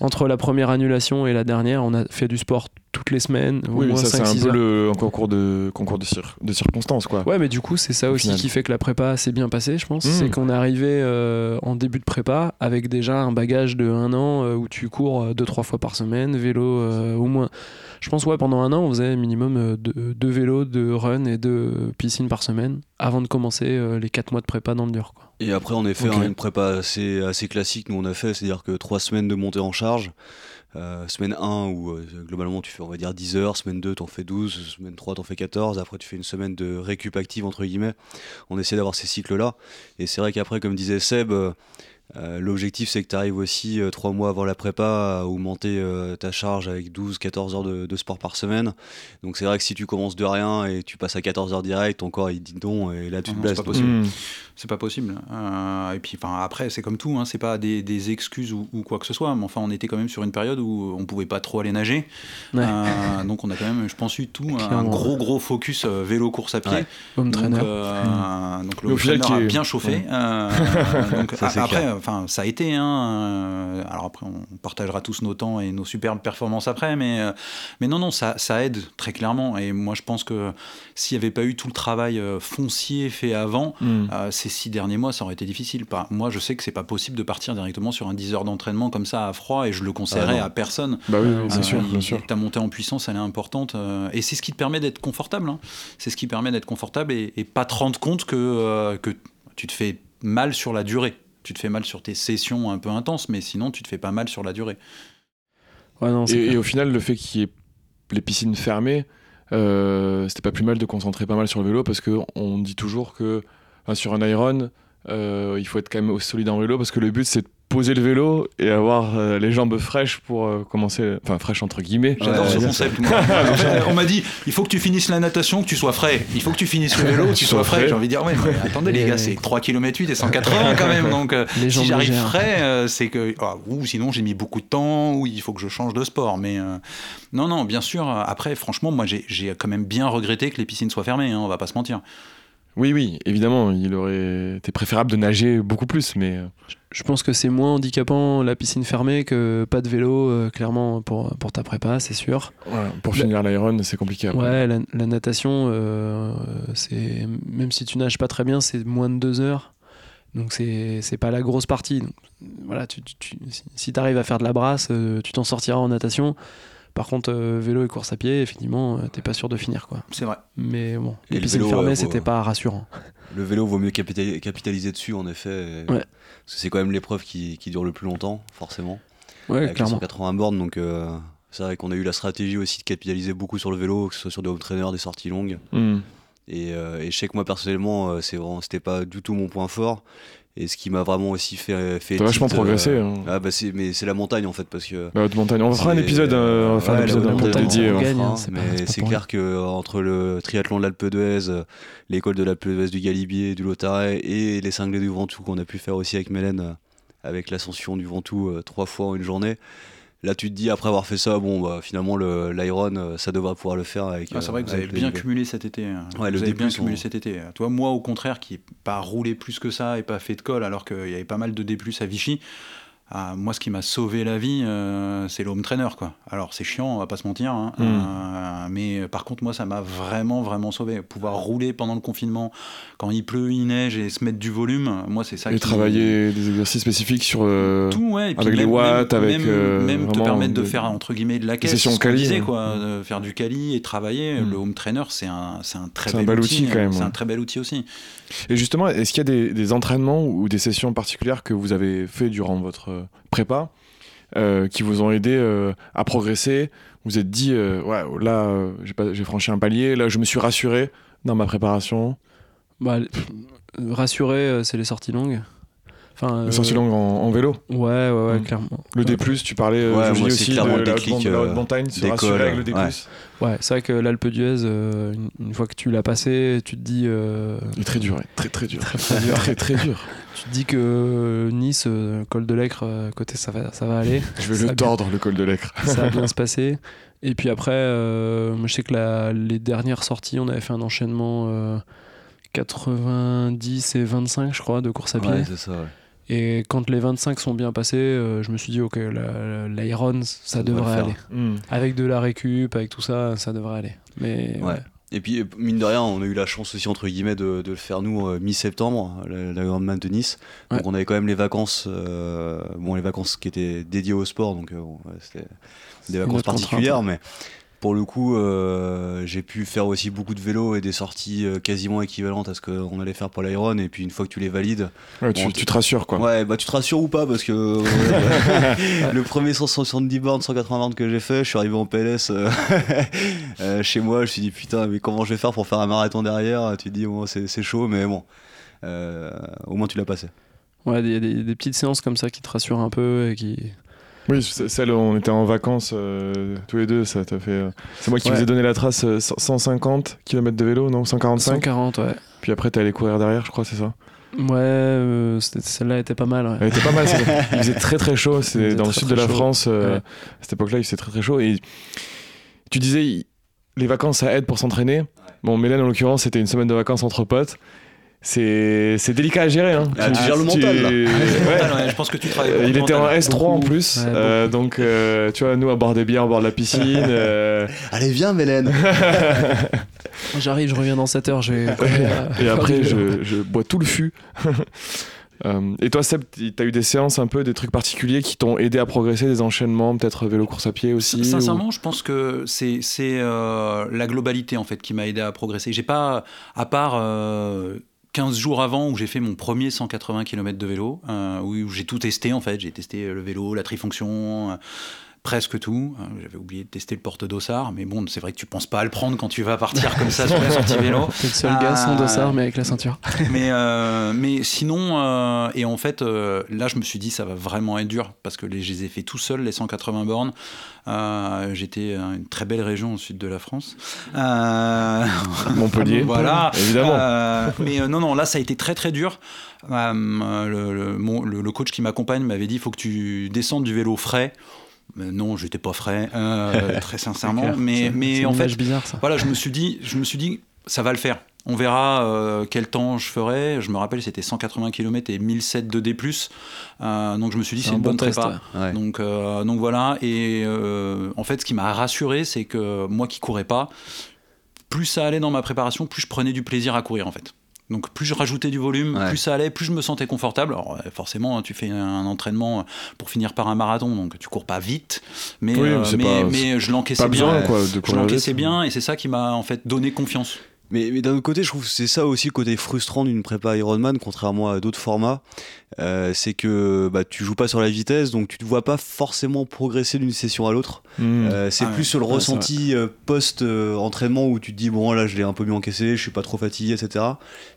S4: Entre la première annulation et la dernière, on a fait du sport toutes les semaines.
S1: Oui, mais ça, c'est un
S4: 5-6
S1: peu
S4: heures.
S1: le un concours de, concours de, cir- de circonstances, quoi.
S4: Ouais, mais du coup, c'est ça
S1: Au
S4: aussi
S1: final.
S4: qui fait que la prépa s'est bien passée, je pense.
S1: Mm.
S4: C'est qu'on est arrivé euh, en début de prépa avec déjà un bagage de un an euh, où tu cours deux, trois fois par semaine, vélo euh, au moins. Je pense, ouais, pendant un an, on faisait minimum euh, deux, deux vélos, deux runs et deux piscines par semaine avant de commencer euh, les quatre mois de prépa dans le dur. Quoi.
S3: Et après, on a fait
S1: Ok.
S3: hein, une prépa assez, assez classique. Nous, on a fait, c'est-à-dire que 3 semaines de montée en charge. Euh, semaine 1 où euh, globalement tu fais on va dire 10 heures, semaine 2 t'en fais 12, semaine 3 t'en fais 14, après tu fais une semaine de récup active entre guillemets. On essaie d'avoir ces cycles là et c'est vrai qu'après comme disait Seb, euh, euh, l'objectif c'est que tu arrives aussi 3 mois avant la prépa à augmenter euh, ta charge avec 12-14 heures de, de sport par semaine. Donc c'est vrai que si tu commences de rien et tu passes à 14 heures direct, ton corps il dit non et là tu te blesses.
S5: C'est pas possible. C'est. Euh, et puis, enfin, après, c'est comme tout, hein, c'est pas des, des excuses ou, ou quoi que ce soit. Mais enfin, on était quand même sur une période où on pouvait pas trop aller nager.
S4: Ouais.
S5: Euh, donc, on a quand même, je pense, eu tout un
S4: Clairement.
S5: gros, gros focus euh, vélo course à pied.
S3: Ouais.
S4: Home
S5: Donc,
S4: trainer.
S5: euh, donc le trainer a
S1: est-
S5: bien chauffé.
S1: Ouais.
S5: Euh, donc, <laughs>
S3: Ça, c'est
S5: après, enfin, ça a été. Hein, euh, alors après, on partagera tous nos temps et nos superbes performances après, mais euh, mais non, non, ça, ça aide très clairement. Et moi, je pense que s'il n'y avait pas eu tout le travail euh, foncier fait avant,
S1: Hmm.
S5: euh, ces six derniers mois, ça aurait été difficile. Pas- Moi, je sais que c'est pas possible de partir directement sur un 10 heures d'entraînement comme ça à froid, et je le conseillerais
S3: Ah
S5: à personne.
S1: Bah oui, oui, bien
S5: Euh,
S1: sûr, bien sûr.
S5: Ta montée en puissance, elle est importante. euh, et c'est ce qui te permet d'être confortable. hein. C'est ce qui permet d'être confortable et, et pas te rendre compte que, euh, que tu te fais mal sur la durée. Tu te fais mal sur tes sessions un peu intenses, mais sinon, tu te fais pas mal sur la durée.
S4: Ouais, non, c'est
S1: Et, au final, le fait qu'il y ait les piscines fermées, euh, c'était pas plus mal de concentrer pas mal sur le vélo parce que on dit toujours que enfin, sur un Iron, euh, il faut être quand même solide en vélo parce que le but c'est de poser le vélo et avoir euh, les jambes fraîches pour euh, commencer, enfin fraîches entre guillemets.
S5: J'adore ce concept. <laughs> moi. En fait, on m'a dit il faut que tu finisses la natation, que tu sois frais. Il faut que tu finisses le vélo, que tu sois frais. J'ai envie de dire ouais, mais attendez les
S4: Les-
S5: gars, c'est 3 km 8 et 180 quand même. Donc <laughs>
S4: Les
S5: si j'arrive frais, euh, c'est que ah, ou sinon j'ai mis beaucoup de temps ou il faut que je change de sport. Mais euh, non, non, bien sûr. Après, franchement, moi j'ai j'ai quand même bien regretté que les piscines soient fermées. hein, on va pas se mentir.
S1: Oui, oui, évidemment, il aurait été préférable de nager beaucoup plus, mais euh,
S4: Je pense que c'est moins handicapant la piscine fermée que pas de vélo, euh, clairement, pour, pour ta prépa, c'est sûr.
S1: pour finir l'Iron, c'est compliqué. après.
S4: Ouais, la, la natation, euh, c'est même si tu nages pas très bien, c'est moins de deux heures. Donc c'est c'est pas la grosse partie. Donc, voilà, tu, tu- tu- si- si tu arrives à faire de la brasse, euh, tu t'en sortiras en natation. Par contre, euh, vélo et course à pied, effectivement, euh, t'es pas sûr de finir quoi.
S5: C'est vrai.
S4: Mais bon,
S3: Et
S4: les
S3: le
S4: piscines
S3: vélo,
S4: fermées,
S3: ouais,
S4: c'était pas rassurant.
S3: Le vélo vaut mieux capitali- capitaliser dessus, en effet.
S4: Ouais.
S3: Parce que c'est quand même l'épreuve qui, qui dure le plus longtemps, forcément.
S4: Ouais,
S3: avec
S4: clairement.
S3: 180 bornes. Donc, euh, c'est vrai qu'on a eu la stratégie aussi de capitaliser beaucoup sur le vélo, que ce soit sur des home trainers, des sorties longues.
S1: Hmm.
S3: Et, euh, et je sais que moi, personnellement, euh, c'était pas du tout mon point fort. Et ce qui m'a vraiment aussi fait. fait
S1: T'as vachement
S3: euh,
S1: progressé. hein.
S3: Ah, bah, c'est, mais c'est la montagne, en fait, parce que.
S1: La haute montagne. On un épisode, euh, on va faire un
S3: Ouais,
S1: épisode
S3: la
S1: un peu
S3: montagne,
S1: dédié.
S4: on
S1: ouais.
S4: gagne, hein, pas-
S3: mais
S4: c'est
S3: clair que euh, entre le triathlon de l'Alpe d'Huez, euh, l'école de l'Alpe d'Huez du Galibier, du Lotaret et les cinglés du Ventoux qu'on a pu faire aussi avec Mélène, euh, avec l'ascension du Ventoux euh, trois fois en une journée. Là, tu te dis, après avoir fait ça, bon, bah, finalement, le- l'Iron, euh, ça devrait pouvoir le faire avec.
S5: Ah, c'est
S3: euh,
S5: vrai que vous avez
S3: le
S5: bien cumulé cet été. hein.
S3: Ouais, le
S5: vous avez
S3: début,
S5: bien
S3: sont-
S5: cumulé cet été. Toi, moi, au contraire, qui n'ai pas roulé plus que ça et pas fait de colle, alors qu'il y avait pas mal de D+ à Vichy. Ah, moi, ce qui m'a sauvé la vie, euh, c'est l'home trainer, quoi. Alors, c'est chiant, on va pas se mentir, hein.
S1: Mm.
S5: Euh, mais euh, par contre, moi, ça m'a vraiment, vraiment sauvé. Pouvoir rouler pendant le confinement, quand il pleut, il neige et se mettre du volume, moi, c'est ça
S1: Et
S5: qui
S1: travailler des exercices spécifiques sur. euh,
S5: tout, ouais. Et puis
S1: avec les watts,
S5: même,
S1: avec,
S5: même, même te permettre de faire entre guillemets de la caisse.
S1: sessions
S5: ce qu'on
S1: quali,
S5: disait, quoi, de faire du quali et travailler.
S1: Mm.
S5: Le home trainer, c'est un, c'est un très
S1: C'est un
S5: bel
S1: bel outil, quand même,
S5: C'est un très bel outil aussi.
S1: Et justement, est-ce qu'il y a des, entraînements ou des sessions particulières que vous avez fait durant votre euh, prépa euh, qui vous ont aidé euh, à progresser? Vous êtes dit, ouais, là, euh, j'ai franchi un palier, là, je me suis rassuré dans ma préparation.
S4: Bah, euh, c'est les sorties longues. Enfin,
S1: Les sorties
S4: euh,
S1: longues en, en vélo.
S4: Ouais, ouais, ouais,
S1: Mm.
S4: clairement.
S1: Le. D+, tu parlais, euh,
S3: Ouais, moi,
S1: aussi, de
S3: clairement
S1: la
S3: le
S1: haute,
S3: déclic,
S1: mon- la haute
S3: euh,
S1: montagne, se rassurer avec le D+.
S3: ouais.
S4: Ouais, c'est vrai que l'Alpe d'Huez, euh, une, une fois que tu l'as passé, tu te dis, euh,
S1: Il est très dur, ouais. très très dur.
S4: Très, très dur. <laughs>
S1: très très dur.
S4: tu te dis que Nice, euh, col de l'Ecre, euh, côté ça va, ça va aller, <laughs>
S1: Je vais
S4: Ça
S1: le
S4: bien-
S1: tordre, le col de l'Ecre. <laughs>
S4: ça va bien se passer. Et puis après, euh, moi, je sais que la- les dernières sorties, on avait fait un enchaînement euh, 90 et 25, je crois, de course à pied.
S3: Ouais, c'est ça, ouais.
S4: Et quand les 25 sont bien passés, euh, je me suis dit, ok, l'Iron, ça,
S3: devrait
S4: aller.
S1: Hmm.
S4: Avec de la récup, avec tout ça, ça devrait aller. Mais
S3: Ouais.
S4: ouais.
S3: Et puis, euh, mine de rien, on a eu la chance aussi, entre guillemets, de, de le faire, nous, euh, mi-septembre, la, la Grande Man de Nice. Donc,
S4: Ouais.
S3: on avait quand même les vacances, euh, bon, les vacances qui étaient dédiées au sport, donc euh, c'était des vacances particulières, mais pour le coup, euh, j'ai pu faire aussi beaucoup de vélo et des sorties euh, quasiment équivalentes à ce qu'on allait faire pour l'Iron. Et puis, une fois que tu les valides,
S1: Ouais, tu,
S3: Bon,
S1: tu te rassures, quoi.
S3: Ouais, bah tu te rassures ou pas parce que euh, <laughs> le premier 170 bornes, 180 bornes que j'ai fait, je suis arrivé en PLS <laughs> euh, chez moi, je me suis dit putain, mais comment je vais faire pour faire un marathon derrière? Tu te dis, bon, c'est chaud, mais bon, euh, au moins tu l'as passé.
S4: Ouais, des, des- des petites séances comme ça qui te rassurent un peu et qui.
S1: Oui, celle où on était en vacances euh, tous les deux, ça t'a fait. euh, C'est moi qui
S4: Ouais.
S1: vous ai donné la trace euh, 150 km de vélo, non 145
S4: 140, ouais.
S1: Puis après, t'es allé courir derrière, je crois, c'est ça?
S4: Ouais, euh, celle-là était pas mal. ouais.
S1: Elle était pas mal. <laughs> Il faisait très très chaud. C'est dans le sud de la
S4: chaud.
S1: France.
S4: Ouais.
S1: À cette époque-là, il faisait très très chaud. Et tu disais, les vacances, ça aide pour s'entraîner. Bon, Mélène, en l'occurrence, c'était une semaine de vacances entre potes. C'est c'est délicat à gérer. Hein.
S3: Ah, tu gères le
S1: Tu-
S3: mental, là.
S1: Ouais.
S5: Mental, ouais, je pense que tu travailles beaucoup
S1: il était en
S5: mental.
S1: S3 en plus,
S4: Ouais,
S1: euh, donc euh, tu vois, nous à boire des bières, au bord de la piscine. euh, <laughs>
S3: Allez, viens, Mélène. <laughs>
S4: J'arrive, je reviens dans 7 heures. Je vais
S1: et après, je, je bois tout le fût. <laughs> Euh, et toi, Seb, t'as eu des séances un peu, des trucs particuliers qui t'ont aidé à progresser, des enchaînements, peut-être vélo course à pied aussi
S5: Sincèrement, je pense que c'est c'est, euh, la globalité en fait qui m'a aidé à progresser. J'ai pas, à part euh, 15 jours avant où j'ai fait mon premier 180 km de vélo, euh, où j'ai tout testé en fait. J'ai testé le vélo, la trifonction. Euh, Presque tout. Euh, J'avais oublié de tester le porte-dossard, mais bon, c'est vrai que tu penses pas à le prendre quand tu vas partir comme ça sur la sortie <laughs> vélo.
S4: Le seul gars sans
S5: Ah.
S4: dossard, mais avec la ceinture. <laughs>
S5: mais, euh, mais sinon, euh, et en fait, euh, là, je me suis dit, ça va vraiment être dur parce que les, je les ai fait tout seul, les 180 bornes. Euh, J'étais une très belle région au sud de la France. Euh, <laughs>
S1: Montpellier,
S5: voilà.
S1: évidemment.
S5: Euh, mais euh, non, non, là, ça a été très, très dur. Euh, le, le- mon- le- le coach qui m'accompagne m'avait dit, il faut que tu descendes du vélo frais. Mais non, j'étais pas frais, euh, <laughs> très sincèrement. Mais, en fait,
S4: bizarre ça.
S5: voilà, je me suis dit, je me suis dit, ça va le faire. On verra euh, quel temps je ferai. Je me rappelle, c'était 180 km et 1007 de D+. Euh, donc je me suis dit,
S4: C'est un
S5: une
S4: bon
S5: bonne
S4: test,
S5: prépa.
S3: ouais.
S5: Donc, euh, donc voilà. Et euh, en fait, ce qui m'a rassuré, c'est que moi qui courais pas, plus ça allait dans ma préparation, plus je prenais du plaisir à courir en fait. Donc plus je rajoutais du volume,
S3: Ouais.
S5: plus ça allait, plus je me sentais confortable. Alors euh, forcément, tu fais un entraînement pour finir par un marathon, donc tu cours pas vite, mais,
S1: Oui,
S5: euh,
S1: c'est
S5: mais,
S1: pas-
S5: mais je l'encaissais bien.
S1: besoin quoi, de
S5: Je l'encaissais bien et c'est ça qui m'a en fait donné confiance.
S3: Mais, mais d'un autre côté, je trouve que c'est ça aussi le côté frustrant d'une prépa Ironman, contrairement à d'autres formats. Euh, c'est que bah, tu joues pas sur la vitesse, donc tu ne vois pas forcément progresser d'une session à l'autre.
S1: Hmm.
S3: Euh, c'est
S5: Ah
S3: plus
S5: ouais.
S3: sur le
S4: Ouais,
S3: ressenti euh, post-entraînement où tu te dis, bon là je l'ai un peu mieux encaissé, je suis pas trop fatigué, etc.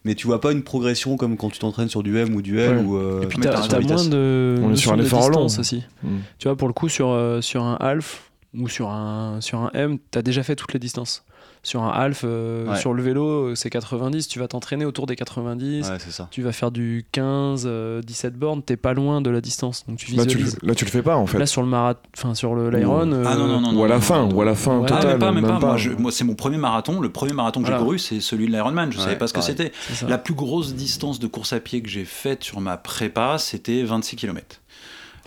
S3: Mais tu vois pas une progression comme quand tu t'entraînes sur du M ou du L.
S1: Ouais.
S3: Ou, euh,
S4: Et puis t'as
S5: t'as
S3: raison,
S4: moins de
S1: On est sur un
S4: de
S1: effort long.
S4: distance aussi.
S1: Hmm.
S4: Tu vois, pour le coup, sur, euh, sur un half ou sur un, sur un M, t'as déjà fait toutes les distances. Sur un half, euh,
S3: Ouais.
S4: sur le vélo, euh, c'est 90, tu vas t'entraîner autour des 90.
S3: Ouais, c'est ça.
S4: Tu vas faire du 15, euh, 17 bornes, t'es pas loin de la distance. Donc tu
S1: Là, tu,
S4: visualises.
S1: le- là, tu le fais pas en fait.
S4: Là, sur le marathon, enfin sur le l'Iron.
S5: Ah non, non, non.
S1: ou à la
S5: non,
S1: fin, ou à la fin
S4: Ouais.
S5: Ah,
S1: totale.
S5: pas, même pas.
S1: pas.
S5: Moi, c'est mon premier marathon. Le premier marathon que
S4: Voilà.
S5: j'ai couru, c'est celui de l'Ironman. Je
S3: Ouais,
S5: savais pas ce que c'était. La plus grosse distance de course à pied que j'ai faite sur ma prépa, c'était 26 km.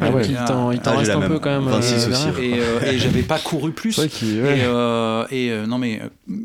S1: Ah ouais.
S4: Il t'en
S3: Ah,
S4: reste un
S3: même.
S4: peu quand même.
S3: 26
S4: euh,
S3: aussi.
S5: Et, euh, et j'avais pas couru plus. Et, euh, et, euh, non mais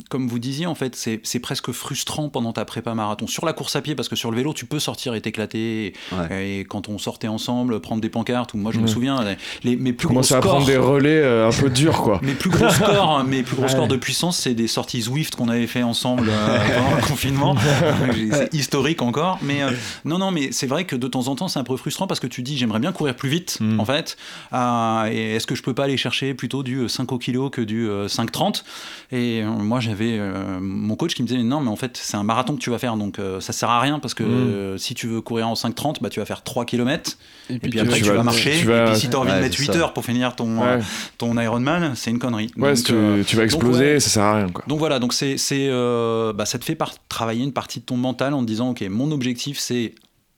S5: comme vous disiez en fait c'est c'est presque frustrant pendant ta prépa marathon sur la course à pied parce que sur le vélo tu peux sortir et t'éclater
S3: Ouais.
S5: et quand on sortait ensemble prendre des pancartes ou moi je me souviens les, les- mes
S1: Tu
S5: plus gros
S1: commences à
S5: scores
S1: prendre des relais euh, un peu durs quoi. <laughs>
S5: mes plus gros scores, <laughs> mes plus gros
S4: Ouais.
S5: scores de puissance, c'est des sorties Zwift qu'on avait fait ensemble euh, pendant le confinement. <laughs> c'est historique encore, mais euh, non, non, mais c'est vrai que de temps en temps, c'est un peu frustrant parce que tu dis, j'aimerais bien courir plus vite,
S1: Mm.
S5: en fait. Euh, et est-ce que je peux pas aller chercher plutôt du 5 au kilo que du euh, 5,30 Et euh, moi, j'avais euh, mon coach qui me disait, non, mais en fait, c'est un marathon que tu vas faire, donc euh, ça sert à rien parce que
S1: Mm.
S5: euh, si tu veux courir en 5,30, bah, tu vas faire 3 km.
S4: Et
S5: Et puis après,
S1: tu
S5: tu,
S1: vas-
S5: vas marcher.
S1: tu vas-
S5: Et puis si tu as envie
S3: Ouais,
S5: de mettre
S3: c'est
S5: 8
S3: ça.
S5: heures pour finir ton, euh,
S1: Ouais,
S5: ton Ironman, c'est une connerie.
S1: ouais
S5: Donc,
S1: tu,
S5: euh,
S1: tu vas exploser,
S5: ouais.
S1: ça sert à rien quoi.
S5: donc voilà, donc c'est, c'est, euh, bah, ça te fait par- travailler une partie de ton mental en te disant, ok, mon objectif c'est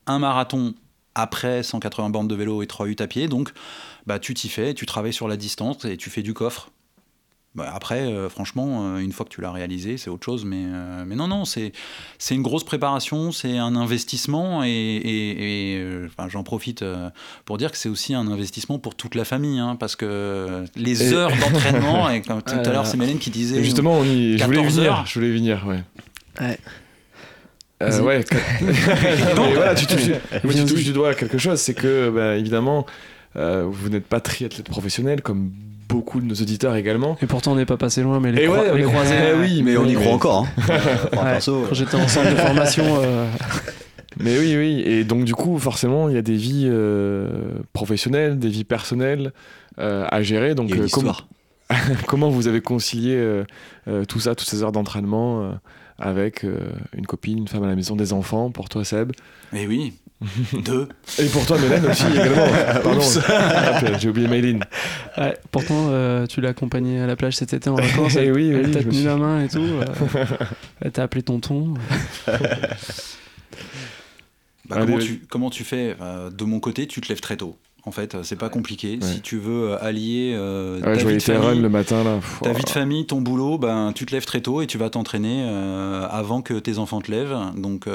S5: un marathon après 180 bornes de vélo et 3 huttes à pied, donc bah, tu t'y fais, tu travailles sur la distance et tu fais du coffre. Bah, après, euh, franchement, euh, une fois que tu l'as réalisé, c'est autre chose, mais, euh, mais non, non, c'est, c'est une grosse préparation, c'est un investissement et, et- et, euh, enfin, j'en profite euh, pour dire que c'est aussi un investissement pour toute la famille, hein, parce que les
S1: Et-
S5: heures d'entraînement, et comme <laughs> tout à l'heure, c'est Mélène qui disait.
S1: Et justement, on y, je voulais
S5: 14
S1: venir.
S5: heures.
S1: Je voulais venir, ouais.
S4: Ouais.
S1: Euh, ouais, <laughs> mais <laughs> voilà, tu touches, mais tu touches du doigt à quelque chose, c'est que, bah, évidemment, euh, vous n'êtes pas triathlète professionnel, comme beaucoup de nos auditeurs également.
S4: Et pourtant, on n'est pas passé loin, mais les,
S1: Et
S4: croi-
S1: ouais,
S4: les
S1: mais-
S4: croisés.
S1: eh oui,
S3: Mais on y
S1: oui,
S3: croit encore. Hein. <laughs>
S4: Ouais,
S3: perso,
S4: Quand j'étais en centre de formation, euh,
S1: Mais oui, oui. Et donc, du coup, forcément, il y a des vies euh, professionnelles, des vies personnelles euh, à gérer. Donc,
S3: il y a une
S1: euh, com- comment vous avez concilié euh, euh, tout ça, toutes ces heures d'entraînement euh, avec euh, une copine, une femme à la maison, des enfants, pour toi, Seb
S5: Eh oui, deux. <laughs>
S1: Et pour toi, Mélène aussi, également. <laughs> Pardon. Hop, J'ai oublié
S4: ouais, pourtant, euh, tu l'as accompagné à la plage cet été en <laughs> vacances.
S1: Eh
S4: elle
S1: oui, oui,
S4: elle t'a tenu
S1: suis-
S4: la main et tout. euh, elle t'a appelé tonton.
S5: Bah, comment, tu, comment tu fais? Euh, De mon côté, tu te lèves très tôt. En fait, c'est pas compliqué. Si tu veux euh, allier euh,
S1: ta, vie de famille, le matin, là.
S5: ta vie de famille, ton boulot, ben, tu te lèves très tôt et tu vas t'entraîner avant que tes enfants te lèvent. Donc,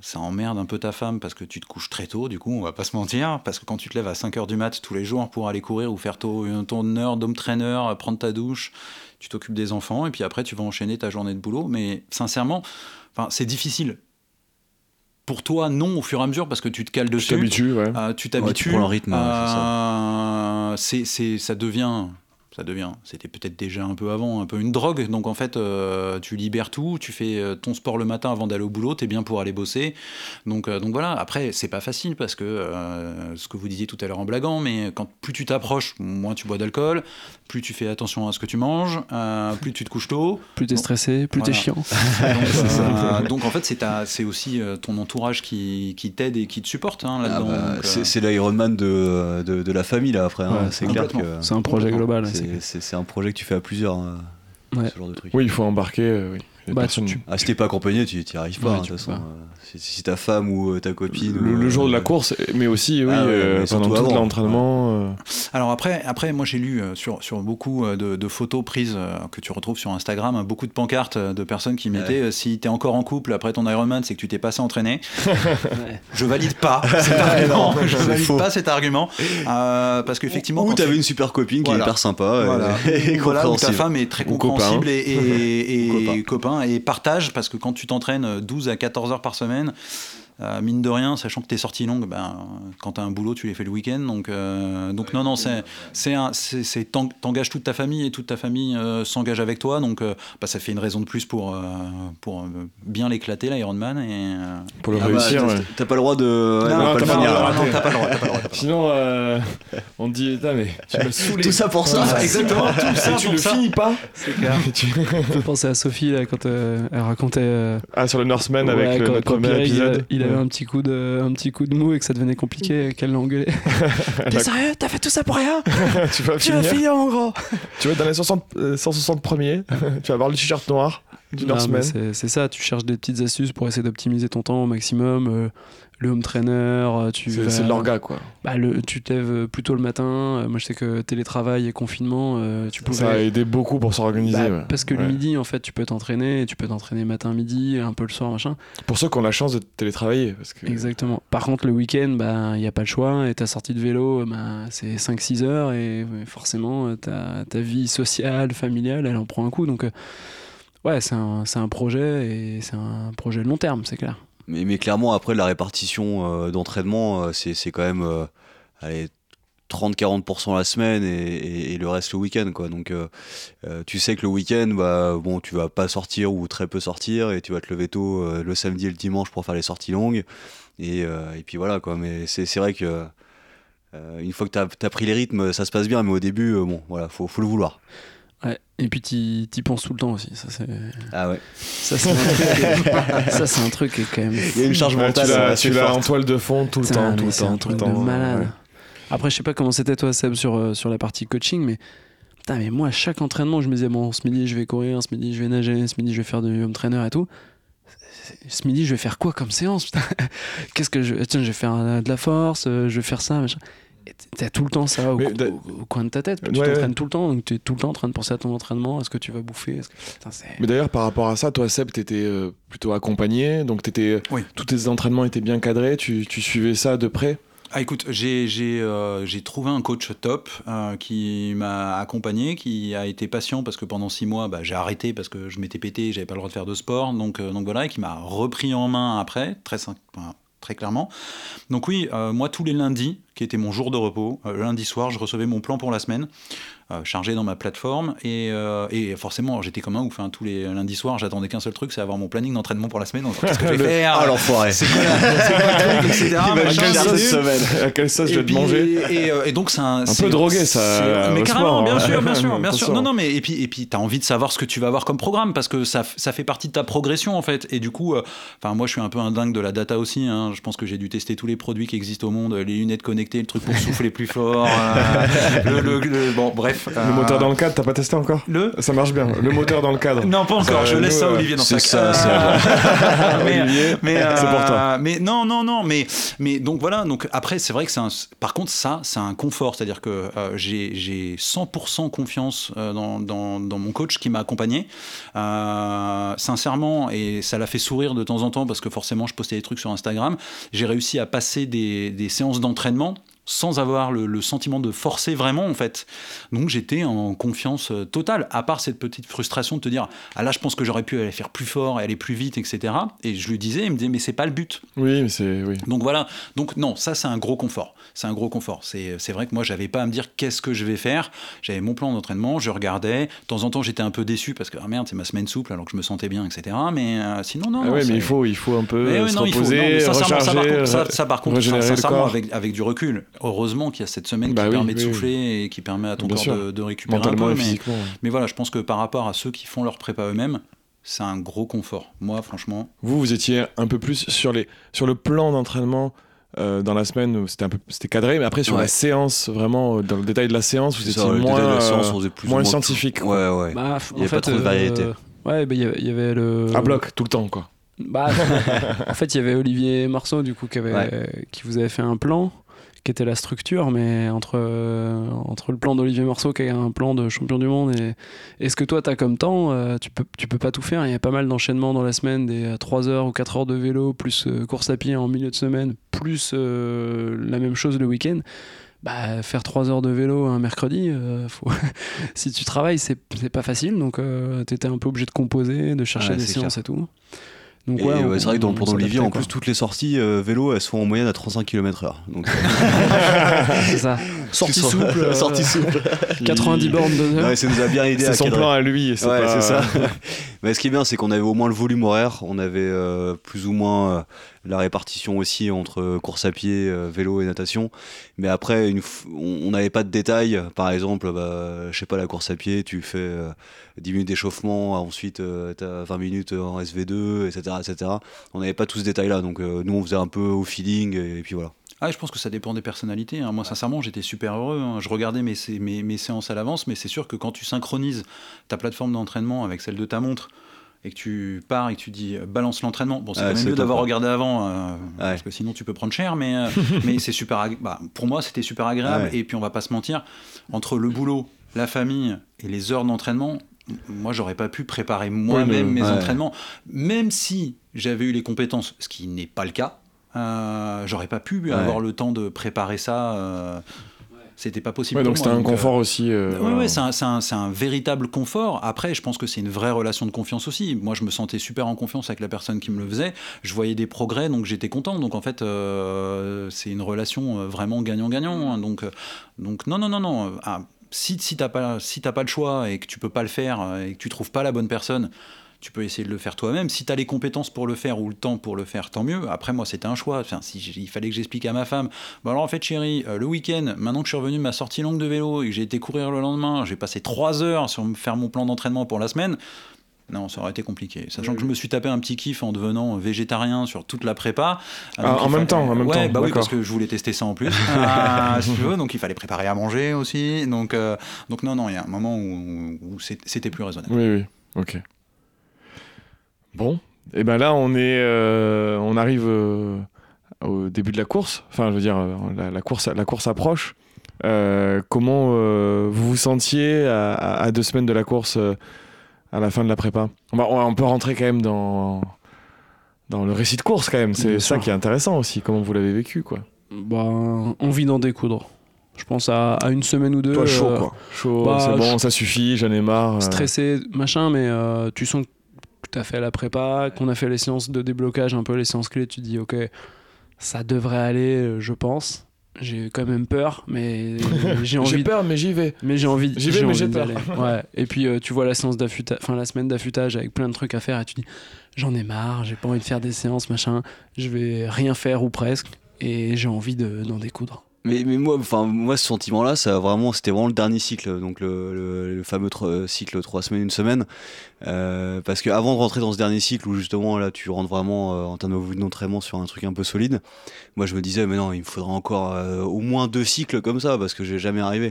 S5: ça emmerde un peu ta femme parce que tu te couches très tôt, du coup, on va pas se mentir. Parce que quand tu te lèves à 5h du mat tous les jours pour aller courir ou faire ton, ton heure d'homme trainer, prendre ta douche, tu t'occupes des enfants et puis après, tu vas enchaîner ta journée de boulot. Mais sincèrement, c'est difficile pour toi, non, au fur et à mesure, parce que tu te cales dessus.
S1: Tu t'habitues, ouais.
S5: Euh, tu t'habitues.
S3: Ouais, le rythme.
S5: Euh, c'est, ça devient ça devient. C'était peut-être déjà un peu avant, un peu une drogue. Donc en fait, euh, tu libères tout, tu fais euh, ton sport le matin avant d'aller au boulot, tu es bien pour aller bosser. Donc, euh, donc voilà, après, c'est pas facile parce que ce que vous disiez tout à l'heure en blaguant, mais quand plus tu t'approches, moins tu bois d'alcool, plus tu fais attention à ce que tu manges, plus tu te couches tôt.
S4: Plus tu es stressé, plus tu es chiant. <laughs>
S5: Donc, <laughs> donc, en fait, c'est aussi ton entourage qui, qui t'aide et qui te supporte hein,
S3: là-dedans. Ah bah, c'est l'Ironman de, de, de, la famille là après. Hein. c'est clair que.
S4: C'est un projet global
S3: c'est un projet que tu fais à plusieurs. Hein,
S1: ce genre de truc. Oui, il faut embarquer. Euh, oui.
S3: Bah, tu, Ah, si t'es pas accompagné, tu n'y arrives pas. Hein, de toute façon. Euh, si, ta femme ou euh, ta copine.
S1: Le, jour de la course, mais aussi oui, ah pendant tout l'entraînement.
S5: Alors après, après, moi j'ai lu sur, sur beaucoup de, photos prises que tu retrouves sur Instagram, hein, beaucoup de pancartes de personnes qui mettaient si t'es encore en couple après ton Ironman, c'est que tu t'es passé entraîné. <laughs> Je valide pas cet <laughs> argument. je valide pas cet argument <laughs> parce qu'effectivement.
S3: Ou t'avais une super copine qui est hyper sympa. Et,
S5: voilà, ta femme est très compréhensible et, et copain et partage parce que quand tu t'entraînes 12 à 14 heures par semaine, euh, mine de rien, sachant que tes sorties longues, ben, quand tu as un boulot, tu les fais le week-end. Donc, euh, donc non, non, c'est, c'est, t'engages toute ta famille et toute ta famille euh, s'engage avec toi. Donc bah, ça fait une raison de plus pour, pour bien l'éclater, l'Ironman. Et,
S1: pour le ah bah, réussir.
S3: t'as, pas le droit de.
S5: Non, t'as, pas le droit.
S1: Sinon, on te dit, mais tu m'as saoulé.
S3: Tout ça pour ça.
S5: exactement, tout ça.
S1: tu le finis pas.
S5: C'est clair. <laughs>
S4: Je pensais à Sophie là, quand elle racontait.
S1: ah, sur le Norseman avec le, premier épisode
S4: un petit coup de, un petit coup de mou et que ça devenait compliqué, qu'elle l'engueulait. <laughs> T'es sérieux? T'as fait tout ça pour rien? <laughs>
S1: Tu vas
S4: tu finir. mon gros.
S1: Tu vas dans les 160, 160 premiers, <laughs> tu vas avoir le t-shirt noir du Norseman.
S4: C'est ça, tu cherches des petites astuces pour essayer d'optimiser ton temps au maximum. Euh, le home trainer, euh, tu
S1: c'est de l'orga quoi.
S4: Bah, le, tu te lèves euh, plus tôt le matin. Euh, moi je sais que télétravail et confinement, tu pouvais.
S1: Ça a aidé beaucoup pour s'organiser. Bah,
S4: parce que le midi en fait tu peux t'entraîner, tu peux t'entraîner matin midi, un peu le soir machin.
S1: Pour ceux qui ont la chance de télétravailler. Parce que...
S4: Exactement. Par contre le week-end, bah il y a pas le choix et ta sortie de vélo, bah, c'est 5-6 heures et forcément ta, ta vie sociale, familiale, elle en prend un coup donc. Ouais, c'est un, un projet et c'est un projet long terme, c'est clair.
S3: Mais, mais, clairement, après, la répartition euh, d'entraînement, euh, c'est quand même euh, 30-40% la semaine et, le reste le week-end. Quoi. Donc, euh, tu sais que le week-end, bah, bon, tu vas pas sortir ou très peu sortir et tu vas te lever tôt le samedi et le dimanche pour faire les sorties longues. Et, et puis voilà, quoi. Mais c'est vrai que. une fois que tu as, pris les rythmes, ça se passe bien, mais au début, bon, voilà, faut, faut le vouloir.
S4: Ouais. Et puis tu penses tout le temps aussi. Ça, c'est...
S3: Ah ouais.
S4: Ça c'est, un truc, <laughs> <laughs> un qui est quand même.
S3: Il y a une charge mentale.
S1: tu l'as, en toile de fond tout le temps. tout le
S4: c'est
S1: temps,
S4: un truc de malade. Après, je sais pas comment c'était toi, Seb, sur, euh, sur la partie coaching, mais. Putain, mais moi, à chaque entraînement, je me disais, bon, ce midi, je vais courir, ce midi, je vais nager, ce midi, je vais faire du home trainer et tout. Ce midi, je vais faire quoi comme séance <laughs> Qu'est-ce que je. Tiens, je vais faire de la force, euh, je vais faire ça, machin. T'as tout le temps ça au, coin de ta tête. Tu t'entraînes tout le temps, donc tu es tout le temps en train de penser à ton entraînement, à ce que tu vas bouffer.
S1: mais d'ailleurs, par rapport à ça, toi, Seb, tu étais euh, plutôt accompagné, donc étais, tous tes entraînements étaient bien cadrés, tu, tu suivais ça de près?
S5: Ah, écoute, j'ai euh, trouvé un coach top euh, qui m'a accompagné, qui a été patient parce que pendant six mois, bah, j'ai arrêté parce que je m'étais pété, j'avais pas le droit de faire de sport, donc, donc voilà, et qui m'a repris en main après, très, très clairement. Donc oui, moi tous les lundis, qui était mon jour de repos. Euh, lundi soir, je recevais mon plan pour la semaine, euh, chargé dans ma plateforme. Et, euh, et forcément, j'étais comme un ouf. Hein. Tous les lundis soirs, j'attendais qu'un seul truc, c'est avoir mon planning d'entraînement pour la semaine. Qu'est-ce que je vais <laughs> faire
S3: Ah, l'enfoiré
S5: C'est quoi, le truc, etc.
S1: Quelle sauce, à quelle sauce je vais te manger
S5: et, donc, c'est un.
S1: Un peu drogué, ça.
S5: Mais carrément, bien sûr, bien sûr, <laughs> bien sûr. Non, non, mais et puis, et puis, t'as envie de savoir ce que tu vas avoir comme programme parce que ça, ça fait partie de ta progression, en fait. Et du coup, enfin, moi, je suis un peu un dingue de la data aussi. Hein. Je pense que j'ai dû tester tous les produits qui existent au monde, les lunettes connectées le truc pour souffler plus fort. euh, le, le- le- bon, bref.
S1: Le moteur dans le cadre, t'as pas testé encore
S5: le.
S1: Ça marche bien. Le moteur dans le cadre.
S5: Non, pas encore. je
S1: Euh,
S5: laisse
S1: nous,
S5: ça à
S1: euh,
S5: Olivier dans
S3: c'est
S5: sa
S3: ça, c'est- <laughs>
S5: mais,
S1: Olivier,
S5: mais, <laughs>
S1: c'est pour
S5: euh,
S1: toi.
S5: Mais non, non, non. Mais, mais donc voilà. Donc après, c'est vrai que c'est un. Par contre, ça, c'est un confort. C'est-à-dire que euh, j'ai j'ai 100% confiance euh, dans, dans, dans mon coach qui m'a accompagné. Euh, sincèrement, et ça l'a fait sourire de temps en temps parce que forcément, je postais des trucs sur Instagram. J'ai réussi à passer des, des séances d'entraînement sans avoir le, le sentiment de forcer vraiment en fait. Donc j'étais en confiance euh, totale, à part cette petite frustration de te dire ah là je pense que j'aurais pu aller faire plus fort, aller plus vite, etc. Et je lui disais, il me disait mais c'est pas le but.
S1: Oui, mais c'est. Oui.
S5: Donc voilà, donc non, ça c'est un gros confort. C'est un gros confort. C'est c'est vrai que moi j'avais pas à me dire qu'est-ce que je vais faire? J'avais mon plan d'entraînement, je regardais. De temps en temps j'étais un peu déçu parce que ah merde c'est ma semaine souple alors que je me sentais bien, etc. Mais euh, sinon non.
S1: Ah ouais, mais il faut, il faut un peu
S5: mais oui,
S1: se
S5: non, il faut- non,
S1: reposer,
S5: mais sincèrement, ça, par
S1: recharger,
S5: contre, ça, ça, par contre,
S1: régénérer le
S5: sincèrement,
S1: corps.
S5: avec, avec du recul, heureusement qu'il y a cette semaine
S1: Bah
S5: qui
S1: oui,
S5: permet de
S1: oui.
S5: souffler et qui permet à ton
S1: Bien
S5: corps de, de récupérer un peu.
S1: et
S5: Mais, mais voilà, je pense que par rapport à ceux qui font leur prépa eux-mêmes, c'est un gros confort. Moi, franchement,
S1: Vous, vous étiez un peu plus sur, les, sur le plan d'entraînement euh, dans la semaine, où c'était un peu c'était cadré, mais après sur
S3: Ouais.
S1: la séance, vraiment euh, dans le détail de la séance, vous étiez moins,
S3: séance,
S1: euh,
S3: on plus
S1: moins
S3: moins
S1: scientifique. quoi.
S3: Ouais, ouais.
S4: Bah,
S3: Il y
S4: en
S3: avait pas
S4: fait,
S3: trop de variété.
S4: euh, ouais, bah, il y avait- il y avait le.
S1: À bloc, tout le temps, quoi.
S4: Bah, <laughs> en fait, il y avait Olivier Marceau, du coup, qui, avait, qui vous avait fait un plan, qui était la structure, mais entre, euh, entre le plan d'Olivier Marceau, qui est un plan de champion du monde, et, et ce que toi, tu as comme temps, euh, tu, peux, tu peux pas tout faire. Il y a pas mal d'enchaînements dans la semaine, des 3 heures ou 4 heures de vélo, plus euh, course à pied en milieu de semaine, plus euh, la même chose le week-end. Bah, faire 3 heures de vélo un mercredi, euh, faut... <laughs> si tu travailles, c'est pas facile, donc tu étais un peu obligé de composer, de chercher
S3: Ouais,
S4: des séances et tout. Donc,
S3: Et
S4: ouais,
S3: ouais,
S4: on-
S3: c'est vrai que dans le
S4: on
S3: plan d'Olivier,
S4: s'adaptait,
S3: en plus, toutes les sorties euh, vélo, elles se font en moyenne à 35 km/h. Donc, <laughs>
S4: c'est ça. Sortie souple. euh, <laughs>
S3: sortie souple. <laughs>
S4: 90 bornes de
S3: Ouais, ça nous a bien aidé à
S1: C'est son
S3: cadrer.
S1: plan à lui.
S3: Ouais,
S1: pas-
S3: c'est ça. Mais ce qui est bien, c'est qu'on avait au moins le volume horaire, on avait euh, plus ou moins euh, la répartition aussi entre course à pied, euh, vélo et natation. Mais après, une on n'avait pas de détails. Par exemple, bah, je sais pas, la course à pied, tu fais euh, 10 minutes d'échauffement, ensuite tu as 20 minutes en SV2, etc. etc. On n'avait pas tout ce détail-là, donc euh, nous on faisait un peu au feeling, et, puis voilà.
S5: Ah, je pense que ça dépend des personnalités. hein. Moi, sincèrement, j'étais super heureux. hein. Je regardais mes, sé- mes, mes séances à l'avance, mais c'est sûr que quand tu synchronises ta plateforme d'entraînement avec celle de ta montre et que tu pars et que tu dis euh, balance l'entraînement, bon, c'est quand même mieux d'avoir regardé avant, euh, parce que sinon tu peux prendre cher, mais, euh, <laughs> mais c'est super. ag- bah, pour moi, c'était super agréable.
S3: Ouais.
S5: Et puis, on va pas se mentir, entre le boulot, la famille et les heures d'entraînement, moi, j'aurais pas pu préparer moi-même mes
S3: ouais.
S5: entraînements, même si j'avais eu les compétences, ce qui n'est pas le cas. Euh, j'aurais pas pu avoir le temps de préparer ça. C'était pas possible.
S1: Ouais, donc c'était un
S5: donc, euh,
S1: confort aussi. euh,
S5: oui,
S1: voilà.
S5: ouais, c'est un, véritable confort. Après, je pense que c'est une vraie relation de confiance aussi. Moi, je me sentais super en confiance avec la personne qui me le faisait. Je voyais des progrès, donc j'étais content. Donc en fait, euh, c'est une relation vraiment gagnant-gagnant. hein. Donc, donc non, non, non, non. ah, si si t'as pas, si pas le choix et que tu peux pas le faire et que tu trouves pas la bonne personne, tu peux essayer de le faire toi-même. Si tu as les compétences pour le faire ou le temps pour le faire, tant mieux. Après, moi, c'était un choix. Enfin, si il fallait que j'explique à ma femme, bon alors en fait, chérie, euh, le week-end, maintenant que je suis revenu de ma sortie longue de vélo et que j'ai été courir le lendemain, j'ai passé trois heures sur faire mon plan d'entraînement pour la semaine. Non, ça aurait été compliqué. Sachant que je me suis tapé un petit kiff en devenant végétarien sur toute la prépa.
S1: Ah,
S5: Donc,
S1: en même
S5: fa-
S1: temps, en même
S5: ouais,
S1: temps,
S5: bah oui, parce que je voulais tester ça en plus. <laughs> Ah, si tu veux, donc il fallait préparer à manger aussi. Donc, euh, donc non, non, il y a un moment où, c'était plus raisonnable.
S1: Oui, oui, ok. Bon, et ben là, on est, euh, on arrive euh, au début de la course. Enfin, je veux dire, euh, la, la course, la course approche. Euh, comment euh, vous vous sentiez à, à- à deux semaines de la course euh, à la fin de la prépa? On, va- on peut rentrer quand même dans dans le récit de course quand même. C'est ça qui est intéressant aussi. Comment vous l'avez vécu, quoi.
S4: Bah, envie d'en découdre. Je pense à, à une semaine ou deux.
S1: Toi, chaud,
S4: euh,
S1: quoi. Chaud,
S4: bah,
S1: c'est bon, ça suffit. J'en ai marre. euh.
S4: stressé, machin, mais euh, tu sens que tu as fait la prépa, qu'on a fait les séances de déblocage, un peu les séances clés, tu te dis, ok, ça devrait aller, euh, je pense. J'ai quand même peur, mais <laughs> j'ai envie.
S1: J'ai
S4: de-
S1: peur, mais j'y vais.
S4: Mais j'ai envie.
S1: J'y vais, mais j'ai peur.
S4: Ouais. <laughs> Et puis euh, tu vois la séance d'affûtage, enfin la semaine d'affûtage avec plein de trucs à faire et tu dis j'en ai marre, j'ai pas envie de faire des séances machin, je vais rien faire ou presque et j'ai envie de- d'en découdre.
S3: Mais, mais moi, enfin, moi, ce sentiment-là, ça vraiment, c'était vraiment le dernier cycle, donc le, le- le fameux tro- cycle trois semaines, une semaine. Euh, parce que avant de rentrer dans ce dernier cycle où justement là, tu rentres vraiment euh, en termes d'entraînement sur un truc un peu solide, moi je me disais, mais non, il me faudra encore euh, au moins deux cycles comme ça parce que j'ai jamais arrivé.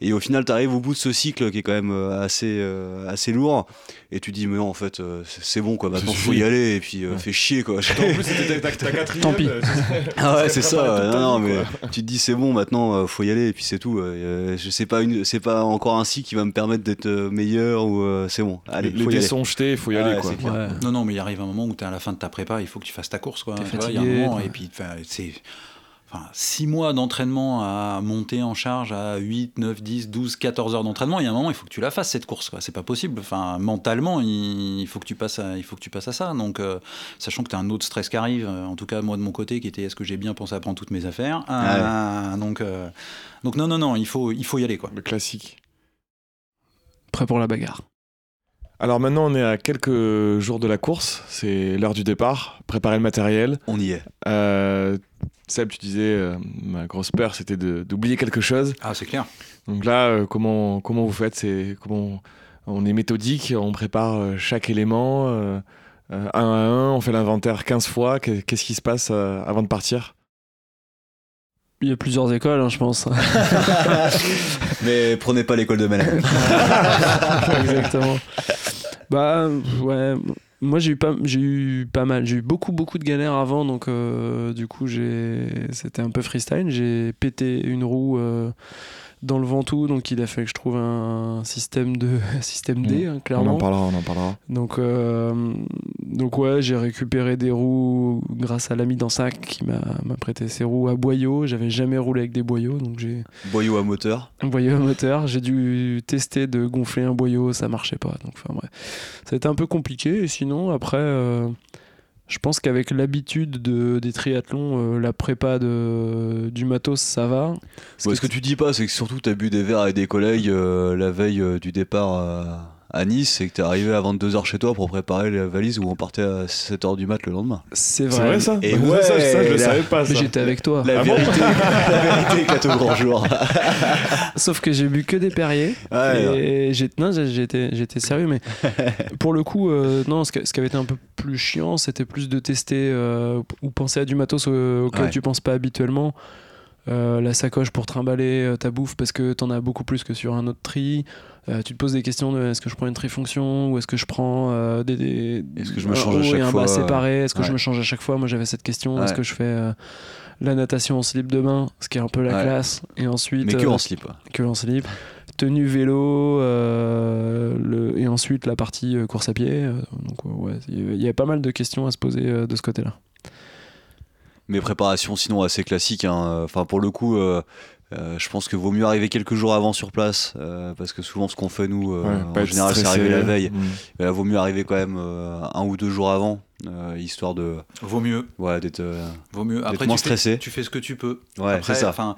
S3: Et au final, tu arrives au bout de ce cycle qui est quand même euh, assez, euh, assez lourd, et tu dis, mais non, en fait, euh, c'est bon quoi, maintenant faut y aller, et puis euh,
S1: Ouais.
S3: fais chier quoi.
S1: En plus, c'était ta, quatrième.
S4: Tant pis. <laughs>
S3: Ah ouais, c'est ça. Non, non, mais tu te dis c'est bon, maintenant euh, faut y aller et puis c'est tout. Euh, je sais pas une, c'est pas encore un cycle qui va me permettre d'être meilleur ou euh, c'est bon. Allez,
S1: les dés sont jetés, il faut y aller quoi.
S4: Ouais.
S5: Non, non, mais il arrive un moment où tu es à la fin de ta prépa, il faut que tu fasses ta course. Quoi. Vois, il y a un moment, et puis c'est. Enfin, 6 mois d'entraînement à monter en charge à 8, 9, 10, 12, 14 heures d'entraînement, il y a un moment, il faut que tu la fasses cette course. C'est pas possible. Enfin, mentalement, il faut que tu passes à, il faut que tu passes à ça. Donc, euh, sachant que tu as un autre stress qui arrive, euh, en tout cas, moi de mon côté, qui était est-ce que j'ai bien pensé à prendre toutes mes affaires? Euh, donc, euh, donc, non, non, non, il faut, il faut y aller. Quoi.
S1: Le classique.
S4: Prêt pour la bagarre.
S1: Alors maintenant, on est à quelques jours de la course. C'est l'heure du départ. Préparer le matériel.
S3: On y est.
S1: Euh, Seb, tu disais, euh, ma grosse peur, c'était d'oublier quelque chose.
S5: Ah, c'est clair.
S1: Donc là, euh, comment, comment vous faites? C'est comment On est méthodique, on prépare chaque élément un à un, on fait l'inventaire 15 fois. Qu'est- Qu'est-ce qui se passe avant de partir?
S4: Il y a plusieurs écoles, hein, je pense. <laughs>
S3: Mais prenez pas l'école de Malais. <laughs>
S4: Exactement. Bah ouais. Moi j'ai eu pas j'ai eu pas mal, j'ai eu beaucoup beaucoup de galères avant donc euh, du coup j'ai c'était un peu freestyle, j'ai pété une roue euh, dans le Ventoux donc il a fallu que je trouve un, système de <laughs> système D hein,
S1: On
S4: clairement.
S1: en parlera, on en parlera.
S4: Donc, euh, donc ouais, j'ai récupéré des roues grâce à l'ami d'Ansac qui m'a m'a prêté ses roues à boyaux. J'avais jamais roulé avec des boyaux, donc j'ai
S3: Boyau à moteur.
S4: un boyau à moteur. J'ai dû tester de gonfler un boyau, ça marchait pas. Donc, enfin bref, ça a été un peu compliqué. Et sinon, après, euh, je pense qu'avec l'habitude de, des triathlons, euh, la prépa du matos, ça va.
S3: Ce que tu dis pas, c'est que surtout t'as bu des verres avec des collègues euh, la veille euh, du départ à, Nice et que t'es arrivé à 22h chez toi pour préparer la valise où on partait à 7h du mat le lendemain.
S4: C'est vrai.
S1: C'est vrai ça
S3: Et
S1: ça,
S3: ouais,
S1: ça, ça, je le savais pas.
S4: Mais j'étais avec toi.
S3: La
S1: Ah bon
S3: vérité, <laughs> la vérité éclate au grand jour. <laughs>
S4: Sauf que j'ai bu que des Perrier. Et j'étais, j'étais sérieux, mais <laughs> pour le coup, euh, non, ce, que- ce qui avait été un peu plus chiant, c'était plus de tester euh, ou penser à du matos au- auquel
S3: Ouais.
S4: tu penses pas habituellement. Euh, la sacoche pour trimballer euh, ta bouffe parce que t'en as beaucoup plus que sur un autre tri. Euh, tu te poses des questions de est-ce que je prends une trifonction ou est-ce que je prends euh, des, des-
S3: Est-ce que je me change à
S4: haut et
S3: chaque
S4: un
S3: fois,
S4: bas séparés Est-ce que je me change à chaque fois? Moi j'avais cette question. Est-ce que je fais euh, la natation en slip de bain, ce qui est un peu la
S3: Ouais.
S4: classe, et ensuite
S3: Mais que en slip.
S4: que en slip, tenue vélo, le, et ensuite la partie course à pied. donc ouais, il y avait- pas mal de questions à se poser de ce côté-là.
S3: Mes préparations sinon assez classiques. hein. Enfin pour le coup, euh, euh, je pense que vaut mieux arriver quelques jours avant sur place euh, parce que souvent ce qu'on fait nous, euh,
S1: Ouais,
S3: en général, c'est arriver la veille.
S1: Mm.
S3: Mais là, vaut mieux arriver quand même euh, un ou deux jours avant, euh, histoire de
S5: Vaut mieux.
S3: ouais d'être euh,
S5: Vaut mieux. Après,
S3: moins
S5: tu fais-
S3: stressé.
S5: tu fais ce que tu peux.
S3: ouais
S5: Après,
S3: c'est ça.
S5: Enfin,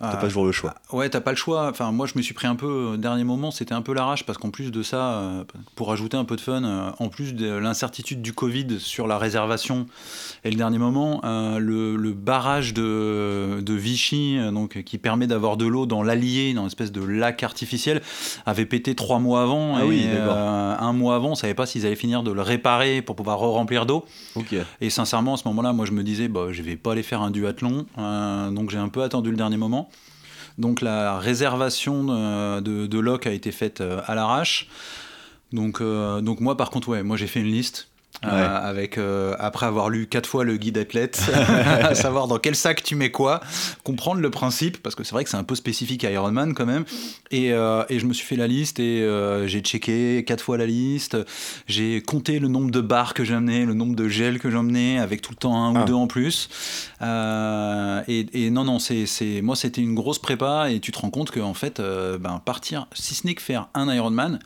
S3: T'as pas toujours le choix.
S5: Ouais, t'as pas le choix. Enfin, moi, je me suis pris un peu, euh, dernier moment, c'était un peu l'arrache parce qu'en plus de ça, euh, pour ajouter un peu de fun, euh, en plus de l'incertitude du Covid sur la réservation et le dernier moment, le, le barrage de, de Vichy, donc, qui permet d'avoir de l'eau dans l'Allier, dans une espèce de lac artificiel, avait pété trois mois avant.
S3: Ah
S5: et,
S3: oui,
S5: euh, un mois avant, on savait pas s'ils allaient finir de le réparer pour pouvoir remplir d'eau.
S3: Ok.
S5: Et sincèrement, à ce moment-là, moi, je me disais, bah, je vais pas aller faire un duathlon. Euh, donc, j'ai un peu attendu le dernier moment. Donc, la réservation de, de, de loc a été faite euh, à l'arrache. Donc, euh, donc, moi, par contre, ouais, moi, j'ai fait une liste. Euh, avec euh, après avoir lu quatre fois le guide athlète, <laughs> à savoir dans quel sac tu mets quoi, comprendre le principe parce que c'est vrai que c'est un peu spécifique à Ironman quand même. Et, euh, et je me suis fait la liste et j'ai checké quatre fois la liste. J'ai compté le nombre de barres que j'emmenais, le nombre de gels que j'emmenais, avec tout le temps un
S1: Ah.
S5: ou deux en plus. Et, et non, non, c'est, moi c'était une grosse prépa et tu te rends compte que en fait, ben, partir, si ce n'est que faire un Ironman,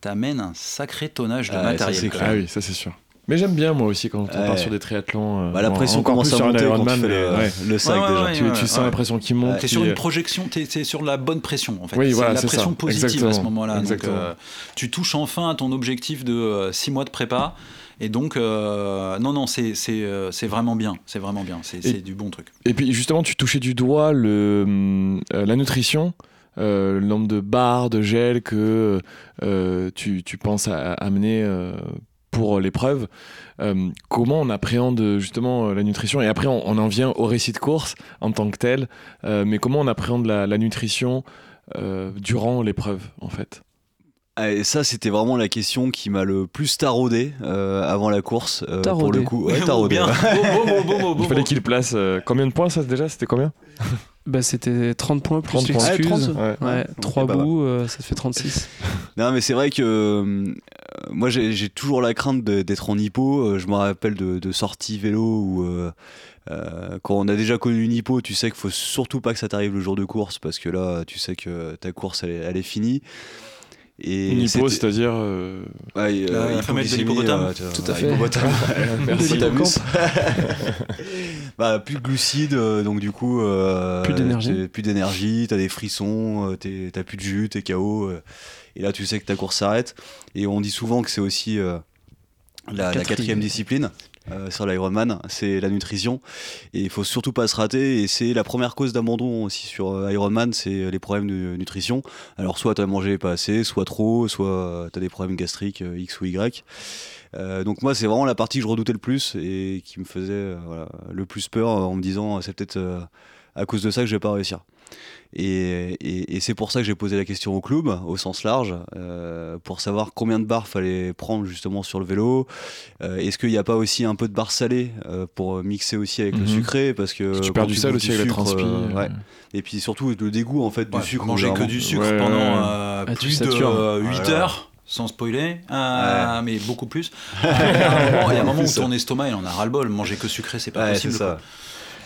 S5: t'amènes un sacré tonnage de
S3: Ah,
S5: matériel.
S1: Ah oui, ça c'est sûr. Mais j'aime bien moi aussi quand on
S3: Ouais.
S1: part sur des triathlons. euh,
S3: Bah, la pression
S1: encore
S3: commence
S1: plus
S3: à
S1: sur un
S3: monter quand tu fais
S1: mais
S3: le,
S1: ouais.
S3: le sac
S5: Ouais, ouais,
S3: déjà.
S5: ouais.
S1: Tu, tu sens la pression qui monte.
S5: T'es sur une projection, t'es, t'es sur la bonne pression en fait.
S1: Oui,
S5: c'est
S1: voilà,
S5: la
S1: c'est
S5: pression
S1: ça.
S5: positive à ce
S1: Exactement.
S5: moment-là.
S1: Exactement.
S5: euh, tu touches enfin à ton objectif de 6 mois de prépa. Et donc, euh, non, non, c'est c'est, euh, c'est vraiment bien. C'est vraiment bien. C'est du bon truc.
S1: Et puis justement, tu touchais du doigt le, euh, la nutrition, euh, le nombre de barres, de gel que euh, tu, tu penses à, à amener euh, pour l'épreuve. Euh, comment on appréhende justement euh, la nutrition? Et après, on, on en vient au récit de course en tant que tel. Euh, mais comment on appréhende la, la nutrition euh, durant l'épreuve, en fait?
S3: Ah, Et ça, c'était vraiment la question qui m'a le plus taraudé euh, avant la course. euh, pour
S4: Taraudé.
S3: le coup, ouais, taraudé.
S5: beau,
S1: Il fallait qu'il place euh, combien de points ça déjà? C'était combien? <laughs>
S4: Bah, c'était 30 points plus
S1: 30 points.
S4: l'excuse.
S1: Ouais.
S4: Ouais,
S3: Ok,
S4: 3
S3: bah, bah.
S4: bouts, euh, ça te fait 36. <laughs>
S3: Non, mais c'est vrai que euh, moi, j'ai toujours la crainte d'être en hippo. Euh, Je me rappelle de, de sorties vélo où, euh, euh, quand on a déjà connu une hippo, tu sais qu'il faut surtout pas que ça t'arrive le jour de course parce que là, tu sais que ta course, elle est finie. Et
S1: Une hypo,
S3: c'était-
S1: c'est-à-dire. euh,
S5: la femelle de l'hippopotame.
S3: vois,
S4: Tout à fait.
S3: hippopotame. <laughs> <laughs>
S1: Merci.
S3: Hippopotamus. <laughs> bah, plus de glucides, euh, donc du coup. euh,
S4: Plus d'énergie.
S3: Plus d'énergie, t'as des frissons, euh, t'as plus de jus, t'es KO. euh, et là, tu sais que ta course s'arrête. Et on dit souvent que c'est aussi euh, la,
S4: quatrième
S3: discipline. Euh, sur l'Ironman, c'est la nutrition et il faut surtout pas se rater et c'est la première cause d'abandon aussi sur euh, Ironman, c'est les problèmes de nutrition. Alors soit tu as mangé pas assez, soit trop, soit tu as des problèmes gastriques euh, X ou Y. Euh, donc moi c'est vraiment la partie que je redoutais le plus et qui me faisait euh, voilà, le plus peur en me disant c'est peut-être euh, à cause de ça que je vais pas réussir. Et, et- et c'est pour ça que j'ai posé la question au club, au sens large, euh, pour savoir combien de barres fallait prendre justement sur le vélo. Euh, Est-ce qu'il n'y a pas aussi un peu de barres salées euh, pour mixer aussi avec le
S1: Mhm.
S3: sucré? Parce que
S1: Si tu perds du sel aussi avec la
S3: sucre,
S1: transpi.
S3: euh, ouais. Et puis surtout le dégoût en fait
S5: Ouais,
S3: du sucre.
S5: manger que du sucre
S1: Ouais,
S5: pendant
S1: ouais, ouais.
S5: euh,
S4: Ah,
S5: plus de
S4: satures.
S5: euh, 8
S3: Voilà.
S5: heures, sans spoiler, euh, mais beaucoup plus. <laughs> il y a un moment, il y a un moment où ton estomac il en a ras-le-bol. Manger que sucré, c'est pas
S3: Ouais,
S5: possible.
S3: ça.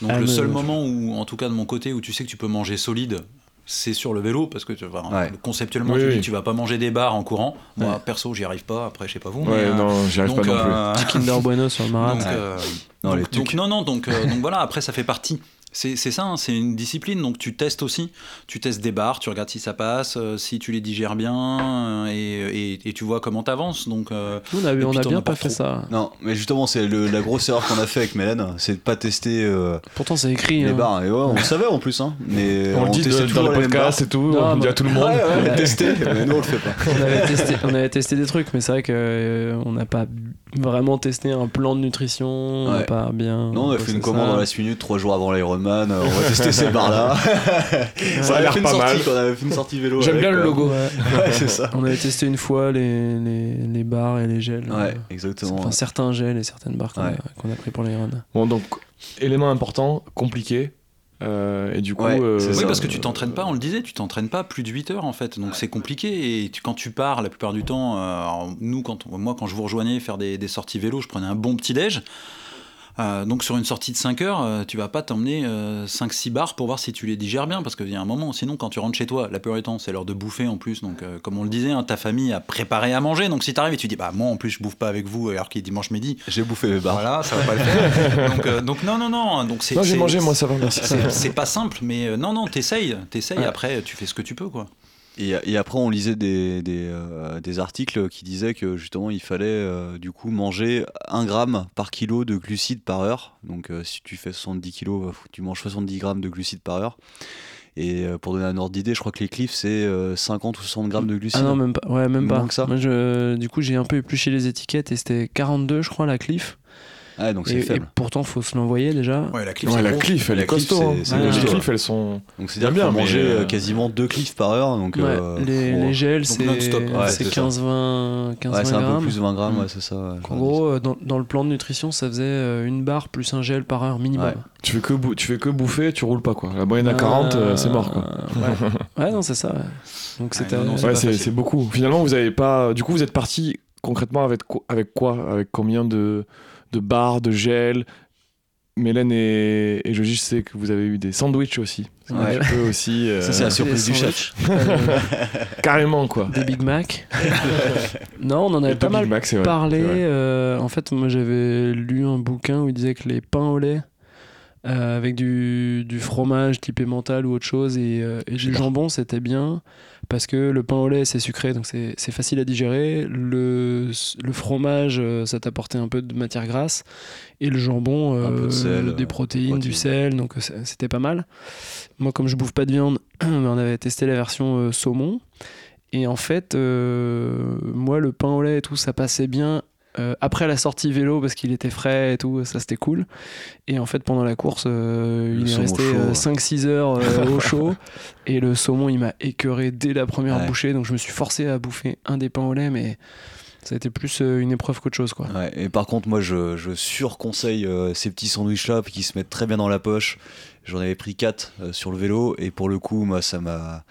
S5: Quoi. Donc
S4: Ah,
S5: le seul moment où, en tout cas de mon côté, où tu sais que tu peux manger solide, c'est sur le vélo parce que tu, enfin,
S3: Ouais.
S5: conceptuellement
S1: Oui,
S5: tu
S1: oui.
S5: dis tu vas pas manger des bars en courant. Moi
S4: Ouais.
S5: perso j'y arrive pas. Après je sais pas vous.
S1: Ouais,
S5: mais, euh,
S1: non, j'y arrive pas non plus.
S5: euh,
S4: Kinder Bueno sur le marathon. <laughs>
S5: donc,
S3: Ouais.
S5: euh,
S3: Non, les
S5: donc, donc
S3: tucs.
S5: non, non, donc, euh, donc voilà, après ça fait partie. C'est ça, hein, c'est une discipline, donc tu testes aussi. Tu testes des barres, tu regardes si ça passe, euh, si tu les digères bien, euh, et, et- et tu vois comment t'avances. Donc, euh,
S4: Nous, on a, on a bien
S5: as pas
S4: pas fait
S5: trop.
S4: ça.
S3: Non, mais justement c'est la grosse erreur qu'on a fait avec Mélène, c'est de pas tester euh,
S4: Pourtant, c'est écrit.
S3: les
S4: hein.
S3: barres. Et ouais, on le savait en plus, hein. Mais
S1: On le dit de- dans le podcast et tout,
S4: Non,
S1: on dit à tout le monde.
S3: Ouais, ouais,
S4: Ouais. <laughs>
S3: testé, mais nous on le fait pas.
S4: on, avait testé, on avait testé des trucs, mais c'est vrai qu'on n'a pas vraiment testé un plan de nutrition. On n'a
S3: Ouais.
S4: pas bien.
S3: Non, on a fait une commande
S4: ça.
S3: dans la minute trois jours avant l'Ironman. euh, On va tester ces <laughs> barres-là.
S1: Ça a l'air pas
S3: sortie,
S1: mal.
S3: On avait fait une sortie vélo.
S1: J'aime bien le logo.
S4: Ouais. <laughs>
S3: Ouais, c'est ça.
S4: On avait testé une fois les, les, les barres et les gels.
S3: Ouais,
S4: Euh,
S3: exactement.
S4: Enfin, certains gels et certaines barres qu'on
S3: Ouais.
S4: a, pris pour les runs.
S1: Bon, donc, élément important, compliqué. Euh, et du coup.
S3: Ouais,
S1: euh,
S3: c'est
S5: oui,
S3: ça.
S5: parce que tu t'entraînes pas, on le disait, tu t'entraînes pas plus de 8 heures en fait, donc c'est compliqué. Et tu- quand tu pars, la plupart du temps, euh, nous, quand on- moi, quand je vous rejoignais faire des, des sorties vélo, je prenais un bon petit déj. Euh, donc sur une sortie de 5 heures, euh, tu vas pas t'emmener 5-6 barres pour voir si tu les digères bien, parce qu'il y a un moment, sinon quand tu rentres chez toi, la plupart du temps c'est l'heure de bouffer en plus, donc euh, comme on le disait, hein, ta famille a préparé à manger, donc si t'arrives et tu dis bah moi en plus je bouffe pas avec vous alors qu'il est dimanche midi,
S3: J'ai bouffé mes barres.
S5: voilà, ça va pas le faire. <laughs> donc, euh, donc non non non, donc c'est
S1: Non, j'ai
S5: c'est-
S1: mangé, moi, ça va, merci.
S5: c'est c'est pas simple, mais euh, non, non, t'essayes, t'essayes,
S1: Ouais.
S5: après tu fais ce que tu peux, quoi.
S3: Et, et après, on lisait des, des, euh, des articles qui disaient que justement, il fallait euh, du coup manger 1 gramme par kilo de glucides par heure. Donc, euh, si tu fais 70 kilos, tu manges 70 grammes de glucides par heure. Et pour donner un ordre d'idée, je crois que les cliffs, c'est euh, 50 ou 60 grammes de glucides.
S4: Ah non, même pas. Ouais, même pas.
S3: Que ça.
S4: Moi, je, du coup, j'ai un peu épluché les étiquettes et c'était 42, je crois, la cliff.
S3: Ah, donc c'est
S4: Et, et
S3: faible.
S4: pourtant, faut se l'envoyer déjà.
S5: Ouais, la
S1: Ouais,
S5: c'est
S1: cliff, elle
S3: La
S1: est
S3: cliff,
S1: costaud. hein.
S3: c'est-
S4: c'est
S1: Les cliffs, elles sont.
S3: Donc, c'est-à-dire
S1: bien, mais,
S3: manger
S1: euh,
S3: euh, quasiment 2 cliffs par heure. Donc,
S4: Ouais,
S3: euh,
S4: les, les gels,
S5: Donc
S4: c'est
S5: non-stop.
S3: Ouais,
S4: c'est
S3: c'est ça.
S4: 15-20 15
S3: Ouais, c'est un peu
S4: grammes.
S3: plus de 20 grammes,
S5: Mm.
S3: ouais, c'est ça. ouais,
S4: En gros, euh, dans, dans le plan de nutrition, ça faisait une barre plus un gel par heure minimum.
S3: Ouais.
S1: Tu fais, que bou- tu fais que bouffer, tu roules pas, quoi. La moyenne à 40, euh, c'est mort, quoi. <laughs>
S4: Ouais. Non, c'est ça. ouais. Donc c'était.
S1: Ouais,
S5: pas
S1: c'est c'est beaucoup. Finalement, vous avez pas. Du coup, vous êtes parti concrètement avec, quoi- avec quoi Avec combien de, de barres, de gel Mélène et, et Joji, je sais que vous avez eu des sandwichs aussi.
S3: Ouais.
S1: Tu peux aussi. euh,
S3: Ça, c'est la surprise du chef.
S4: euh, <laughs>
S1: Carrément, quoi.
S4: des Big Mac. <laughs> non, on en avait pas mal
S1: Mac,
S4: parlé. euh, en fait, moi, j'avais lu un bouquin où il disait que les pains au lait euh, avec du, du fromage type mental ou autre chose et, euh, et du jambon, c'était bien parce que le pain au lait c'est sucré donc c'est facile à digérer. Le, le fromage euh, ça t'apportait un peu de matière grasse et le jambon
S3: Un peu de
S4: euh,
S3: sel,
S4: des
S3: euh,
S4: protéines, du sel donc c'était pas mal. Moi comme je bouffe pas de viande, <clears throat> on avait testé la version saumon et en fait euh, moi le pain au lait et tout ça passait bien euh, après la sortie vélo parce qu'il était frais et tout, ça c'était cool. Et en fait pendant la course, euh, il est resté
S3: chaud,
S4: euh,
S3: ouais.
S4: 5-6 heures au <laughs> chaud et le saumon il m'a écœuré dès la première
S3: Ouais.
S4: bouchée donc je me suis forcé à bouffer un des pains au lait mais ça a été plus une épreuve qu'autre chose quoi.
S3: Ouais, et par contre, moi, je, je surconseille ces petits sandwichs-là qui se mettent très bien dans la poche. J'en avais pris 4 sur le vélo et pour le coup, moi, ça m'a.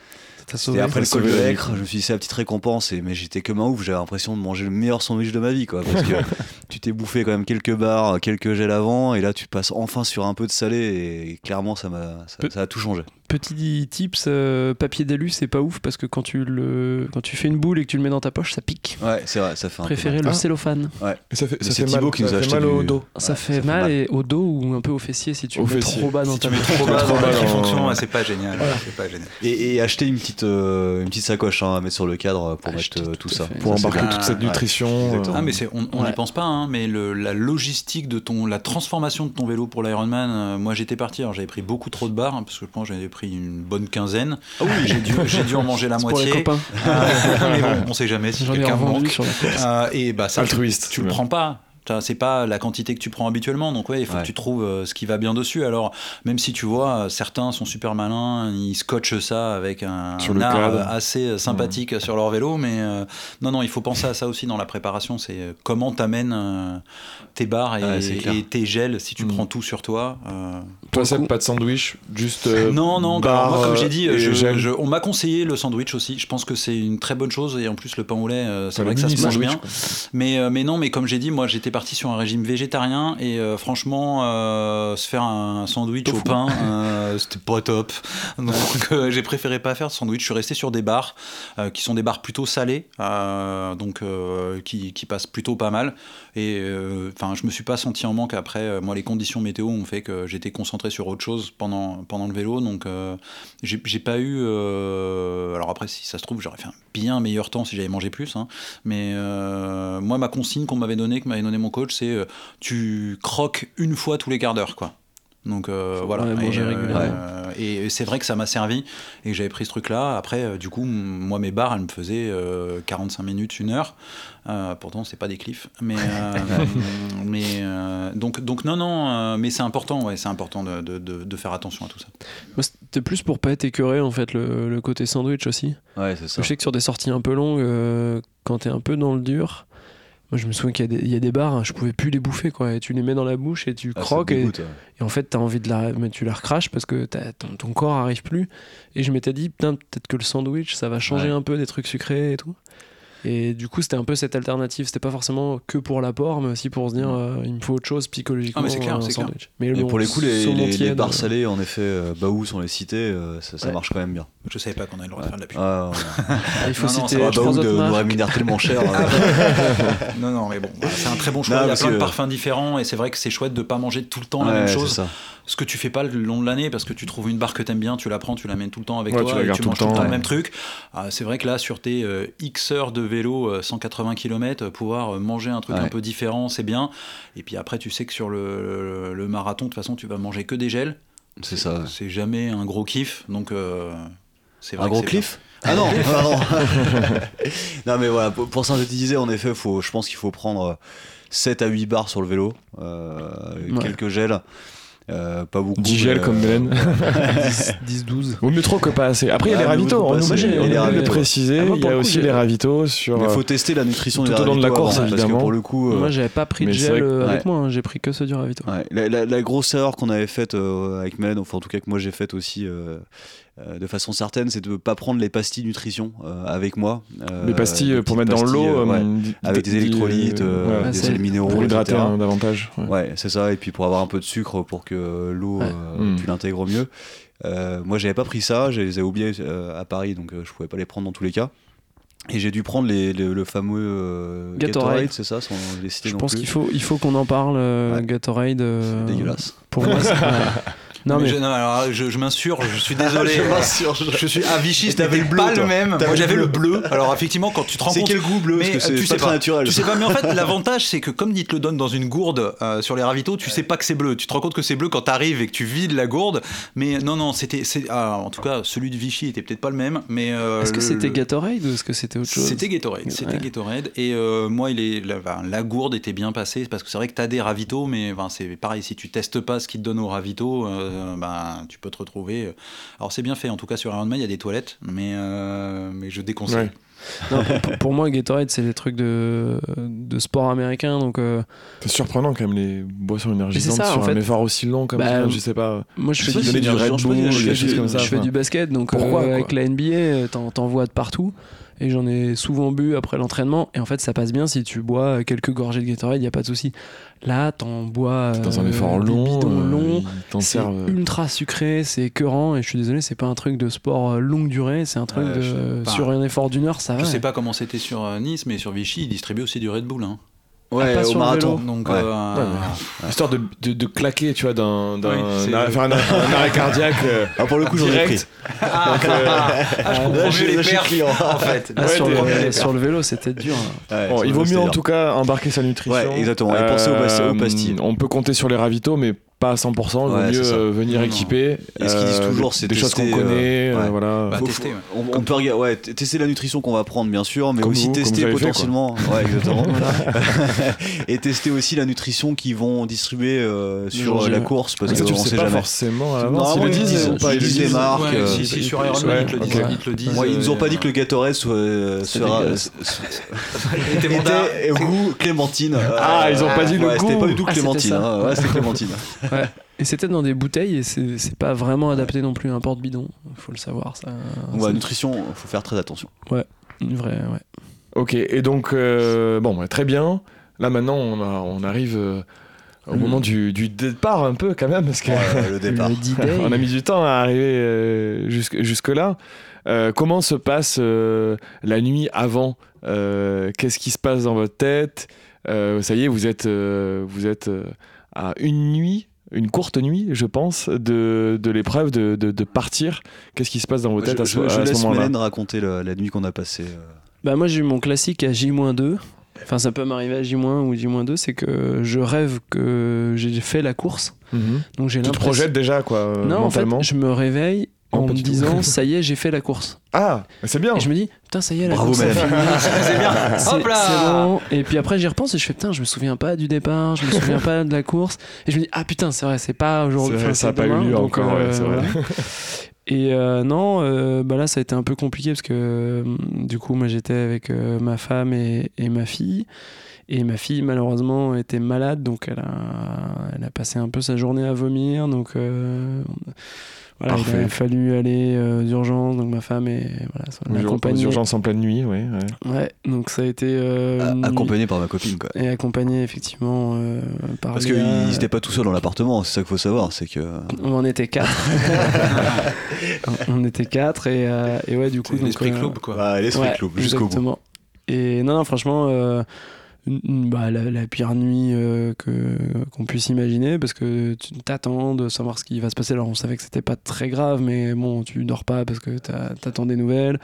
S3: C'était
S4: sauvé.
S3: après le col de je me suis dit c'est la petite récompense, et, mais j'étais comme un ouf, j'avais l'impression de manger le meilleur sandwich de ma vie, quoi. Parce que <laughs> tu t'es bouffé quand même quelques barres, quelques gels avant, et là tu passes enfin sur un peu de salé, et clairement ça m'a ça,
S4: Pe-
S3: ça a tout changé.
S4: Petit tips, euh, papier d'élu c'est pas ouf parce que quand tu le quand tu fais une boule et que tu le mets dans ta poche ça pique.
S3: Ouais, c'est vrai, ça fait un peu mal.
S4: le
S1: Ah.
S4: cellophane.
S1: Et ça fait, ça fait mal,
S3: Thibaut qui nous
S1: ça
S3: a
S1: fait
S3: acheté
S1: mal au
S3: du-
S1: dos.
S4: ça
S3: Ouais,
S4: fait
S3: ça fait
S4: mal,
S3: mal.
S4: et au dos ou un peu au fessier si tu le mets
S1: fessier.
S4: trop bas dans
S5: Si
S4: ta
S5: tu mets trop bas dans la fonction, ouais, c'est pas génial. C'est pas génial.
S3: Et, et acheter une petite, euh, une petite sacoche hein, à mettre sur le cadre pour
S4: Acheter,
S3: mettre euh,
S4: tout
S3: tout
S4: à
S3: ça.
S4: fait.
S1: Pour
S3: Ça, c'est
S1: embarquer
S3: bien.
S1: toute cette
S5: Ouais,
S1: nutrition.
S3: exactement.
S5: Ah mais c'est, on n'y
S4: Ouais.
S5: pense pas, hein, mais le- la logistique de ton, la transformation de ton vélo pour l'Ironman, euh, moi j'étais parti, alors j'avais pris beaucoup trop de barres, hein, parce que je pense que j'avais pris une bonne quinzaine. j'ai, dû, j'ai dû en manger la <laughs>
S4: C'est pour les
S5: moitié. Ah, mais bon, <laughs> on sait jamais si quelqu'un manque. Euh, et bah ça, tu,
S1: Altruiste.
S5: tu le prends pas. Ça, C'est pas la quantité que tu prends habituellement, donc ouais, il faut
S3: Ouais.
S5: que tu trouves euh, ce qui va bien dessus. Alors, même si tu vois, euh, certains sont super malins, ils scotchent ça avec un,
S1: cadre.
S5: euh, assez sympathique sur leur vélo, mais euh, non, non, il faut penser à ça aussi dans la préparation. C'est comment t'amènes euh, tes barres et,
S3: Ouais,
S5: tes gels si tu
S1: Mm.
S5: prends tout sur toi. euh,
S1: Toi,
S4: coup-
S1: pas de sandwich, juste. euh, <laughs>
S5: non, non, moi, comme j'ai dit, je- je- on m'a conseillé le sandwich aussi. Je pense que c'est une très bonne chose et en plus, le pain au lait, euh, c'est vrai que ça se mange bien.
S1: quoi.
S5: Mais, euh, mais non, mais comme j'ai dit, moi j'étais parti sur un régime végétarien et euh, franchement, euh, se faire un sandwich au pain, <laughs> euh, c'était pas top. Donc j'ai préféré pas faire de sandwich. Je suis resté sur des bars qui sont des bars plutôt salés, donc qui, qui passent plutôt pas mal. Et enfin, je me suis pas senti en manque après. Moi, les conditions météo ont fait que j'étais concentré sur autre chose pendant, pendant le vélo, donc j'ai pas eu. alors après, si ça se trouve, j'aurais fait un bien meilleur temps si j'avais mangé plus. hein. Mais moi, ma consigne qu'on m'avait donnée, que m'avait donné mon coach, c'est euh, tu croques une fois tous les quarts d'heure, quoi. Donc euh, voilà.
S4: Ouais,
S5: et, euh, euh, et c'est vrai que ça m'a servi et que j'avais pris ce truc-là. Après, euh, du coup, moi, mes barres, elles me faisaient euh, 45 minutes, une heure. Euh, pourtant, c'est pas des cliffs. Mais, euh, <laughs> mais euh, donc, donc non, non. euh, mais c'est important, ouais, c'est important de, de- de- de faire attention à tout ça.
S4: C'était plus pour pas être écœuré en fait le, le côté sandwich aussi.
S3: Ouais, c'est ça.
S4: Je sais que sur des sorties un peu longues, euh, quand t'es un peu dans le dur, moi je me souviens qu'il y, a des- il y a des barres, hein, je pouvais plus les bouffer quoi. Et tu les mets dans la bouche et tu
S3: Ah,
S4: croques et, en fait t'as envie de la, mais tu la recraches parce que ton, ton corps arrive plus. Et je m'étais dit putain peut-être que le sandwich ça va changer
S3: Ouais.
S4: un peu des trucs sucrés et tout. Et du coup c'était un peu cette alternative. C'était pas forcément que pour l'apport, mais aussi pour se dire euh, il me faut autre chose psychologiquement.
S5: Ah, mais c'est clair,
S4: un
S5: c'est clair.
S4: Mais bon,
S3: pour les coups, les, les, les barres
S4: euh,
S3: salées, en effet, euh, Baous, on les citait, euh, ça, ça
S4: Ouais.
S3: marche quand même bien.
S5: Je savais pas qu'on avait le droit de faire de la pub.
S3: Ah.
S4: Il faut
S5: Non, non,
S4: citer trois
S3: Baou de nous rémunère tellement <laughs> cher. euh,
S5: Non, non, mais bon, voilà, c'est un très bon choix.
S3: Non,
S5: Il y a plein de parfums différents et c'est vrai que c'est chouette de pas manger tout le temps la même
S3: c'est
S5: chose. Ce que tu fais pas le long de l'année parce que tu trouves une barre que t'aimes bien, tu la prends, tu l'amènes tout le temps avec
S1: Ouais, tu
S5: toi
S1: la
S5: et tu
S1: tout le
S5: manges tout le
S1: temps,
S5: le même truc. Ah, c'est vrai que là, sur tes euh, X heures de vélo, euh, 180 km, pouvoir euh, manger un truc
S3: Ouais.
S5: un peu différent, c'est bien. Et puis après, tu sais que sur le, le- le marathon, de toute façon, tu vas manger que des gels.
S3: C'est ça. ouais.
S5: C'est jamais un gros kiff. Donc, euh, c'est vrai
S3: Un gros cliff Ah non, <laughs> ah non. <laughs> non mais voilà, pour, pour synthétiser, en effet, faut, je pense qu'il faut prendre euh, 7 à 8 barres sur le vélo, euh,
S4: Ouais.
S3: quelques gels, euh, pas beaucoup.
S1: 10 gels comme
S3: euh,
S1: Mélène. <laughs>
S4: 10-12.
S1: Vaut mieux trop que pas assez. Après, il y a
S3: Ah,
S1: les
S3: mais
S1: ravitaux. On
S3: Il les
S1: oublie de préciser.
S4: Ah, moi,
S1: Il y a
S4: coup,
S1: aussi les ravitaux sur.
S3: Mais
S1: euh,
S3: faut tester la nutrition
S1: tout
S3: des
S1: au long de la course,
S3: avant, Parce que
S1: évidemment.
S3: pour le coup, euh,
S4: Moi, j'avais pas pris de gel
S1: que-
S4: euh, avec
S3: ouais.
S4: moi, hein, j'ai pris que ceux du ravito.
S3: Ouais, la, la- la grosse erreur qu'on avait faite euh, avec Mélène, enfin en tout cas que moi j'ai faite aussi euh, de façon certaine, c'est de ne pas prendre les pastilles nutrition euh, avec moi. Euh,
S1: les pastilles pour mettre dans l'eau.
S3: ouais, avec des électrolytes,
S1: ouais,
S3: des sels minéraux,
S1: pour hydrater hein, davantage. ouais.
S3: Ouais, c'est ça, et puis pour avoir un peu de sucre pour que l'eau,
S4: Ouais.
S3: euh,
S1: Mm.
S3: tu l'intègres mieux. Moi, j'avais pas pris ça, je les ai oubliés à Paris, donc je pouvais pas les prendre dans tous les cas. Et j'ai dû prendre les, les- le fameux euh,
S4: Gatorade.
S3: Gatorade, c'est ça, sans les citer
S4: Je pense qu'il faut, il faut qu'on en parle, euh,
S3: Ouais.
S4: Gatorade. euh,
S3: C'est dégueulasse.
S4: Pour moi, <laughs> Non,
S5: Mais
S4: mais
S5: je, non, alors, je, je m'insurge, je suis <laughs> désolé.
S3: Je m'insurge.
S5: Je suis
S3: Et t'avais le bleu,
S5: pas
S3: toi.
S5: le même.
S3: T'avais
S5: Moi
S3: le
S5: j'avais
S3: bleu.
S5: le bleu. Alors effectivement, quand tu te rends
S3: C'est
S5: compte.
S3: quel goût bleu? Parce
S5: Mais,
S3: que
S5: euh,
S3: c'est
S5: tu
S3: pas
S5: sais
S3: très
S5: pas,
S3: naturel.
S5: Tu sais pas, mais en fait, <laughs> l'avantage, c'est que comme ils te le donnent dans une gourde euh, sur les ravitaux, tu sais pas que c'est bleu. Tu te rends compte que c'est bleu quand t'arrives et que tu vides la gourde. Mais non, non, c'était. c'est- ah, en tout cas, celui de Vichy était peut-être pas le même. Mais euh,
S4: est-ce que c'était Gatorade ou est-ce que c'était autre chose?
S5: C'était Gatorade, c'était
S4: Ouais.
S5: Gatorade. Et euh, moi, il est, la, gourde était bien passée parce que c'est vrai que tu as des ravitaux, mais c'est pareil, si tu testes pas ce qu'ils te donnent aux ravitaux, euh, ben, tu peux te retrouver. Alors, c'est bien fait, en tout cas, sur Iron Man, il y a des toilettes, mais, euh, mais je déconseille.
S1: Ouais.
S4: Non, pour, pour moi, Gatorade, c'est les trucs de, de sport américain. Donc, euh,
S1: C'est surprenant quand même les boissons énergisantes
S4: c'est ça,
S1: sur
S4: en
S1: un
S4: fait.
S1: effort aussi long comme
S4: Bah,
S1: ça. Je sais pas.
S4: moi, je
S1: Je
S4: fais du,
S1: Red Bull,
S3: je
S1: des
S4: fais je fais basket, donc
S1: Pourquoi,
S4: euh, avec la NBA, t'en vois de partout. Et j'en ai souvent bu après l'entraînement. Et en fait, ça passe bien si tu bois quelques gorgées de Gatorade, il n'y a pas de souci. Là, t'en bois.
S1: Dans un
S4: euh,
S1: effort
S4: des
S1: long,
S4: bidons
S1: euh,
S4: C'est
S1: euh,
S4: ultra sucré, c'est écœurant. Et je suis désolé, c'est pas un truc de sport euh, longue durée. C'est un truc
S5: Ouais,
S4: de.
S5: je-
S4: sur un effort d'une heure, ça
S5: Je
S4: va.
S5: sais pas comment c'était sur euh, Nice, mais sur Vichy, ils distribuaient aussi du Red Bull. Hein.
S3: Ouais,
S4: pas
S3: au
S4: sur le
S3: marathon.
S4: vélo.
S5: Donc,
S3: Ouais.
S5: euh,
S1: Histoire de, de, de claquer, tu vois, d'un. d'un-
S5: Oui, c'est-
S1: d'un- faire un, un arrêt cardiaque. euh,
S3: Ah, pour le coup, j'en ai
S1: direct.
S3: pris.
S5: Ah,
S1: Donc, euh,
S5: ah, je comprends mieux les perfs, en fait.
S4: Ah,
S1: Ouais,
S4: sur, le,
S1: ouais,
S4: sur le vélo, c'était dur. hein.
S3: Ouais,
S1: Bon, il vaut mieux en
S3: dur.
S1: tout cas embarquer sa nutrition.
S3: Ouais, exactement. Et penser aux aux pastilles.
S1: On peut compter sur les ravitaux, mais pas à 100%. Il vaut mieux
S3: ça.
S1: euh, venir
S5: Non, non.
S1: équipé.
S3: Et ce qu'ils disent
S1: euh,
S3: toujours, c'est
S1: des choses qu'on
S3: euh,
S1: connaît. euh,
S3: ouais.
S1: voilà.
S5: Bah,
S3: Faut-
S5: tester, ouais.
S3: On, on peut regarder, tester la nutrition qu'on va prendre, bien sûr, mais
S1: Comme
S3: aussi
S1: vous,
S3: tester
S1: vous fait,
S3: potentiellement. <laughs> ouais, exactement. et tester aussi la nutrition qu'ils vont distribuer euh, sur la course, parce
S1: Mais ça, tu
S3: qu'on
S1: sais
S3: sait
S1: pas
S3: jamais.
S1: forcément.
S3: Normalement,
S1: Ils le disent
S3: ils disent les marques.
S5: Si, sur ils te le disent.
S3: nous ont pas dit que le Gatorade <laughs> sera- <laughs>
S5: était
S3: goût clémentine.
S1: Ah, ils ont pas dit le
S3: ouais, C'était
S1: goût.
S3: pas du tout
S4: Ah,
S3: clémentine. hein. Ouais, c'était clémentine.
S4: Et c'était dans des bouteilles et c'est pas vraiment adapté non plus à un porte-bidon. Faut le savoir, ça.
S3: Ouais, nutrition, faut faire très attention.
S4: Une vraie, ouais.
S1: Ok, et donc, euh, bon, bah, très bien. Là, maintenant, on, a- on arrive euh, au
S4: Mm.
S1: moment du, du départ, un peu quand même, parce que.
S3: Ouais, le <laughs> départ.
S4: Le.
S1: On a mis du temps à arriver euh, jusque, jusque-là. Euh, comment se passe euh, la nuit avant Euh, Qu'est-ce qui se passe dans votre tête? Euh, Ça y est, vous êtes, euh, vous êtes euh, à une nuit, une courte nuit, je pense, de, de l'épreuve de, de- de partir. Qu'est-ce qui se passe dans vos têtes
S3: je,
S1: à ce,
S3: je- je
S1: à ce
S3: laisse
S1: moment-là
S3: Mélène raconter la, la nuit qu'on a passée. euh.
S4: Bah moi j'ai eu mon classique à J-2. Enfin ça peut m'arriver à J- ou J-2, c'est que je rêve que j'ai fait la course.
S1: Mhm.
S4: Donc j'ai
S1: Tu te projettes déjà, quoi, euh,
S4: Non, en fait,
S1: mentalement
S4: je me réveille en
S1: pas
S4: me disant <laughs> ça y est, j'ai fait la course.
S1: Ah, c'est bien
S4: Et je me dis putain, ça y est, la
S3: Bravo,
S4: course. c'est
S3: Mélène.
S4: fini.
S5: C'est bien. <laughs>
S4: C'est
S5: Hop là
S4: bon. Et puis après, j'y repense et je fais putain, je me souviens pas du départ, je me souviens <laughs> pas de la course. Et je me dis ah putain, c'est vrai, c'est pas aujourd'hui. Enfin,
S1: ça a pas eu lieu encore, ouais, c'est vrai.
S4: voilà. Et euh, non, euh, bah là, ça a été un peu compliqué parce que euh, du coup, moi, j'étais avec euh, ma femme et, et ma fille. Et ma fille, malheureusement, était malade, donc elle a, elle a passé un peu sa journée à vomir. Donc euh, voilà, il a fallu aller euh, aux urgences. Donc ma femme est voilà,
S1: Aux ur- aux urgences en pleine nuit, ouais. ouais.
S4: Ouais, donc ça a été euh,
S3: accompagné par ma copine, quoi.
S4: et accompagné effectivement euh, par
S3: Parce qu'ils n'étaient pas tout seuls dans l'appartement, c'est ça qu'il faut savoir, c'est que.
S4: On en était quatre. <laughs> on était quatre et, euh, et ouais du coup
S5: l'esprit
S4: euh,
S5: club, quoi.
S3: Bah, l'esprit
S4: ouais,
S3: club, jusqu'au bout.
S4: exactement. Et non non franchement euh, bah, la, pire nuit euh, qu'on puisse imaginer parce que tu t'attends de savoir ce qui va se passer. Alors on savait que c'était pas très grave mais bon tu dors pas parce que t'attends des nouvelles.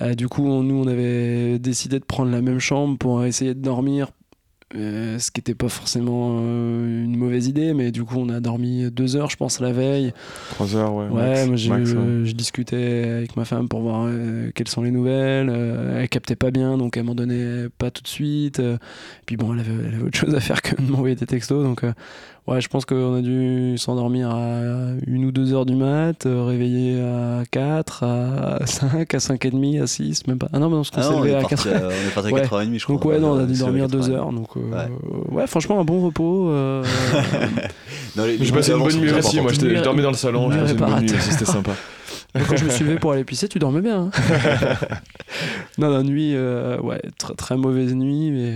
S4: Euh, du coup on- nous on avait décidé de prendre la même chambre pour essayer de dormir euh, ce qui n'était pas forcément euh, une mauvaise idée, mais du coup on a dormi deux heures, je pense, la veille.
S1: Trois heures, ouais.
S4: Ouais,
S1: max,
S4: moi j'ai-
S1: max, ouais.
S4: je discutais avec ma femme pour voir euh, quelles sont les nouvelles. Elle captait pas bien, donc elle m'en donnait pas tout de suite. Puis bon, elle avait, elle avait autre chose à faire que de m'envoyer des textos, donc ouais, je pense qu'on a dû s'endormir à une ou deux heures du mat, euh, réveiller à 4, à 5, à 5 et demi, à 6, même pas. Ah non, mais on se
S3: Ah non, on
S4: s'est
S3: est
S4: à
S3: parti
S4: 4
S3: à, on est parti à
S4: Ouais.
S3: 4h30, je crois.
S4: donc ouais, non, on a dû dormir
S3: levé à
S4: deux
S3: 4h30.
S4: heures. Donc euh, ouais. franchement, un bon repos. euh, <laughs>
S3: Non, les- les
S1: J'ai passé une bonne nuit aussi, moi je dormais dans le salon, je passais une bonne nuit c'était sympa. <laughs>
S4: Quand je me suis levé pour aller pisser, tu dormais bien. hein. <laughs> non, la nuit, euh, ouais, très, très mauvaise nuit, mais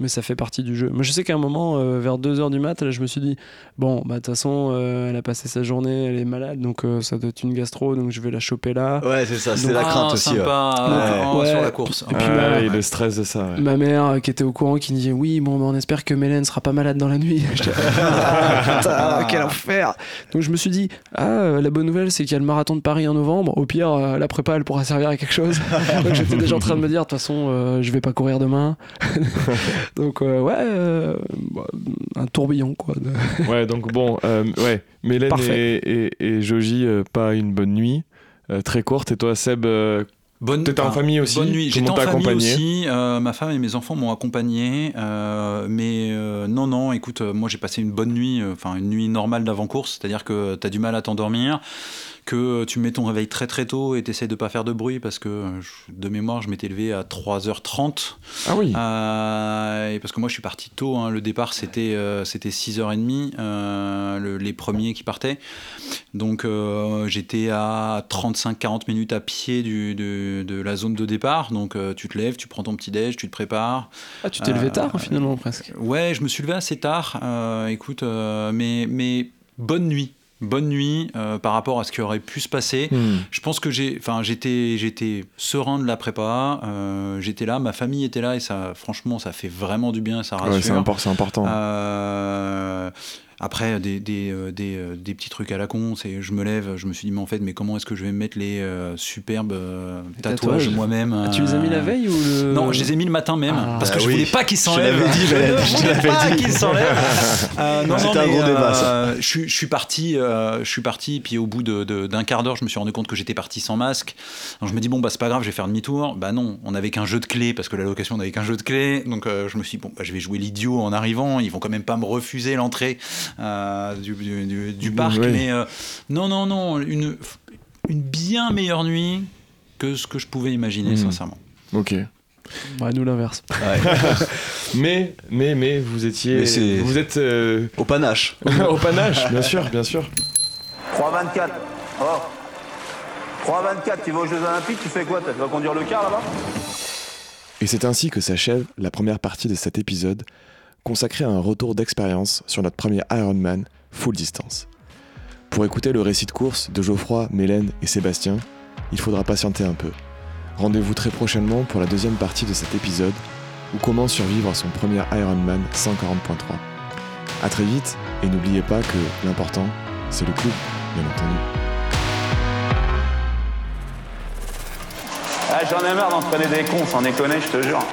S4: mais ça fait partie du jeu. Moi, je sais qu'à un moment, euh, vers 2h du mat, là, je me suis dit, bon, bah, de toute façon, euh, elle a passé sa journée, elle est malade, donc euh, ça doit être une gastro, donc je vais la choper là.
S3: Ouais, c'est ça, c'est la crainte
S5: Ah,
S3: aussi.
S5: sympa,
S3: ouais.
S5: euh,
S4: Ouais.
S5: sur la course.
S4: Et puis,
S1: Ouais,
S4: ma-
S1: et le stress de ça. ouais.
S4: Ma mère qui était au courant, qui dit oui, bon, bah, on espère que Mélène sera pas malade dans la nuit. <laughs> <laughs> Ah, putain, quel enfer. Donc je me suis dit, ah, la bonne nouvelle, c'est qu'il y a le marathon de Paris en novembre. Au pire, euh, la prépa, elle pourra servir à quelque chose. <laughs> Donc j'étais déjà en train de me dire, de toute façon, euh, je vais pas courir demain. Donc euh, ouais, euh, bah, un tourbillon quoi. de- <laughs>
S1: Ouais, donc bon, euh, ouais, Mélène et, et, et Joji, euh, pas une bonne nuit. euh, très courte. Et toi, Seb, euh,
S5: Bonne,
S1: T'étais en famille aussi
S5: Bonne nuit. J'étais en
S1: t'as
S5: famille
S1: accompagné
S5: aussi. euh, ma femme et mes enfants m'ont accompagné. euh, mais euh, non, non, écoute, moi j'ai passé une bonne nuit, euh, enfin une nuit normale d'avant-course, c'est-à-dire que tu as du mal à t'endormir, que tu mets ton réveil très très tôt et tu de pas faire de bruit parce que euh, de mémoire, je m'étais levé à 3h30.
S1: ah oui,
S5: Euh, et parce que moi je suis parti tôt, hein. le départ c'était euh, c'était 6h30, euh, le- les premiers qui partaient. Donc euh, j'étais à 35-40 minutes à pied du, de, de la zone de départ. Donc euh, tu te lèves, tu prends ton petit déj, tu te prépares.
S4: Ah, tu t'es levé
S5: Euh,
S4: tard finalement presque.
S5: Ouais, je me suis levé assez tard. euh, écoute, euh, mais, mais bonne nuit. Bonne nuit euh, par rapport à ce qui aurait pu se passer.
S1: Hmm.
S5: Je pense que j'ai, enfin, j'étais, j'étais serein de la prépa. euh, j'étais là, ma famille était là et ça, franchement, ça fait vraiment du bien, ça rassure.
S1: Ouais, c'est impor- c'est important.
S5: Euh, après, des, des, euh, des, euh, des petits trucs à la con, c'est je me lève, je me suis dit, mais en fait, mais comment est-ce que je vais me mettre les euh, superbes euh,
S4: Les
S5: tatouages,
S4: tatouages.
S5: moi-même
S4: Ah, tu les as mis la veille ou le
S5: non, je les ai mis le matin même
S4: Ah.
S5: parce que
S3: Ah
S5: je
S3: oui.
S5: voulais pas qu'ils
S3: Je
S5: s'enlèvent.
S3: l'avais dit,
S5: je
S3: Valérie,
S5: ne
S3: je
S5: voulais
S3: l'avais
S5: pas
S3: dit.
S5: qu'ils s'enlèvent. Euh, <laughs> non,
S3: C'était
S5: non,
S3: un
S5: mais,
S3: gros débat, ça.
S5: je, suis- je suis parti, euh, je suis parti, puis au bout de- de- d'un quart d'heure, je me suis rendu compte que j'étais parti sans masque. Donc je me dis bon bah c'est pas grave, je vais faire demi-tour. Bah non, on avait qu'un jeu de clés parce que la location n'avait qu'un jeu de clés. Donc euh, je me suis dit bon bah je vais jouer l'idiot en arrivant. Ils vont quand même pas me refuser l'entrée du, du- du- du parc.
S1: Oui.
S5: Mais euh, non non non, une une bien meilleure nuit que ce que je pouvais imaginer
S1: Mhm.
S5: sincèrement.
S1: Ok.
S4: Ouais, nous l'inverse. <laughs>
S1: Mais, mais, mais, vous étiez.
S3: Mais
S1: vous êtes euh,
S3: Au panache. <laughs>
S1: au panache, bien sûr, bien sûr.
S2: 3,24. Oh. 3,24, tu vas aux Jeux Olympiques, tu fais quoi Tu vas conduire le car là-bas?
S1: Et c'est ainsi que s'achève la première partie de cet épisode consacré à un retour d'expérience sur notre premier Ironman full distance. Pour écouter le récit de course de Geoffroy, Mélène et Sébastien, il faudra patienter un peu. Rendez-vous très prochainement pour la deuxième partie de cet épisode ou comment survivre son premier Ironman 140.3. A très vite et n'oubliez pas que l'important, c'est le club, bien entendu.
S2: Ah, J'en ai marre d'entraîner des cons, sans déconner, je te jure.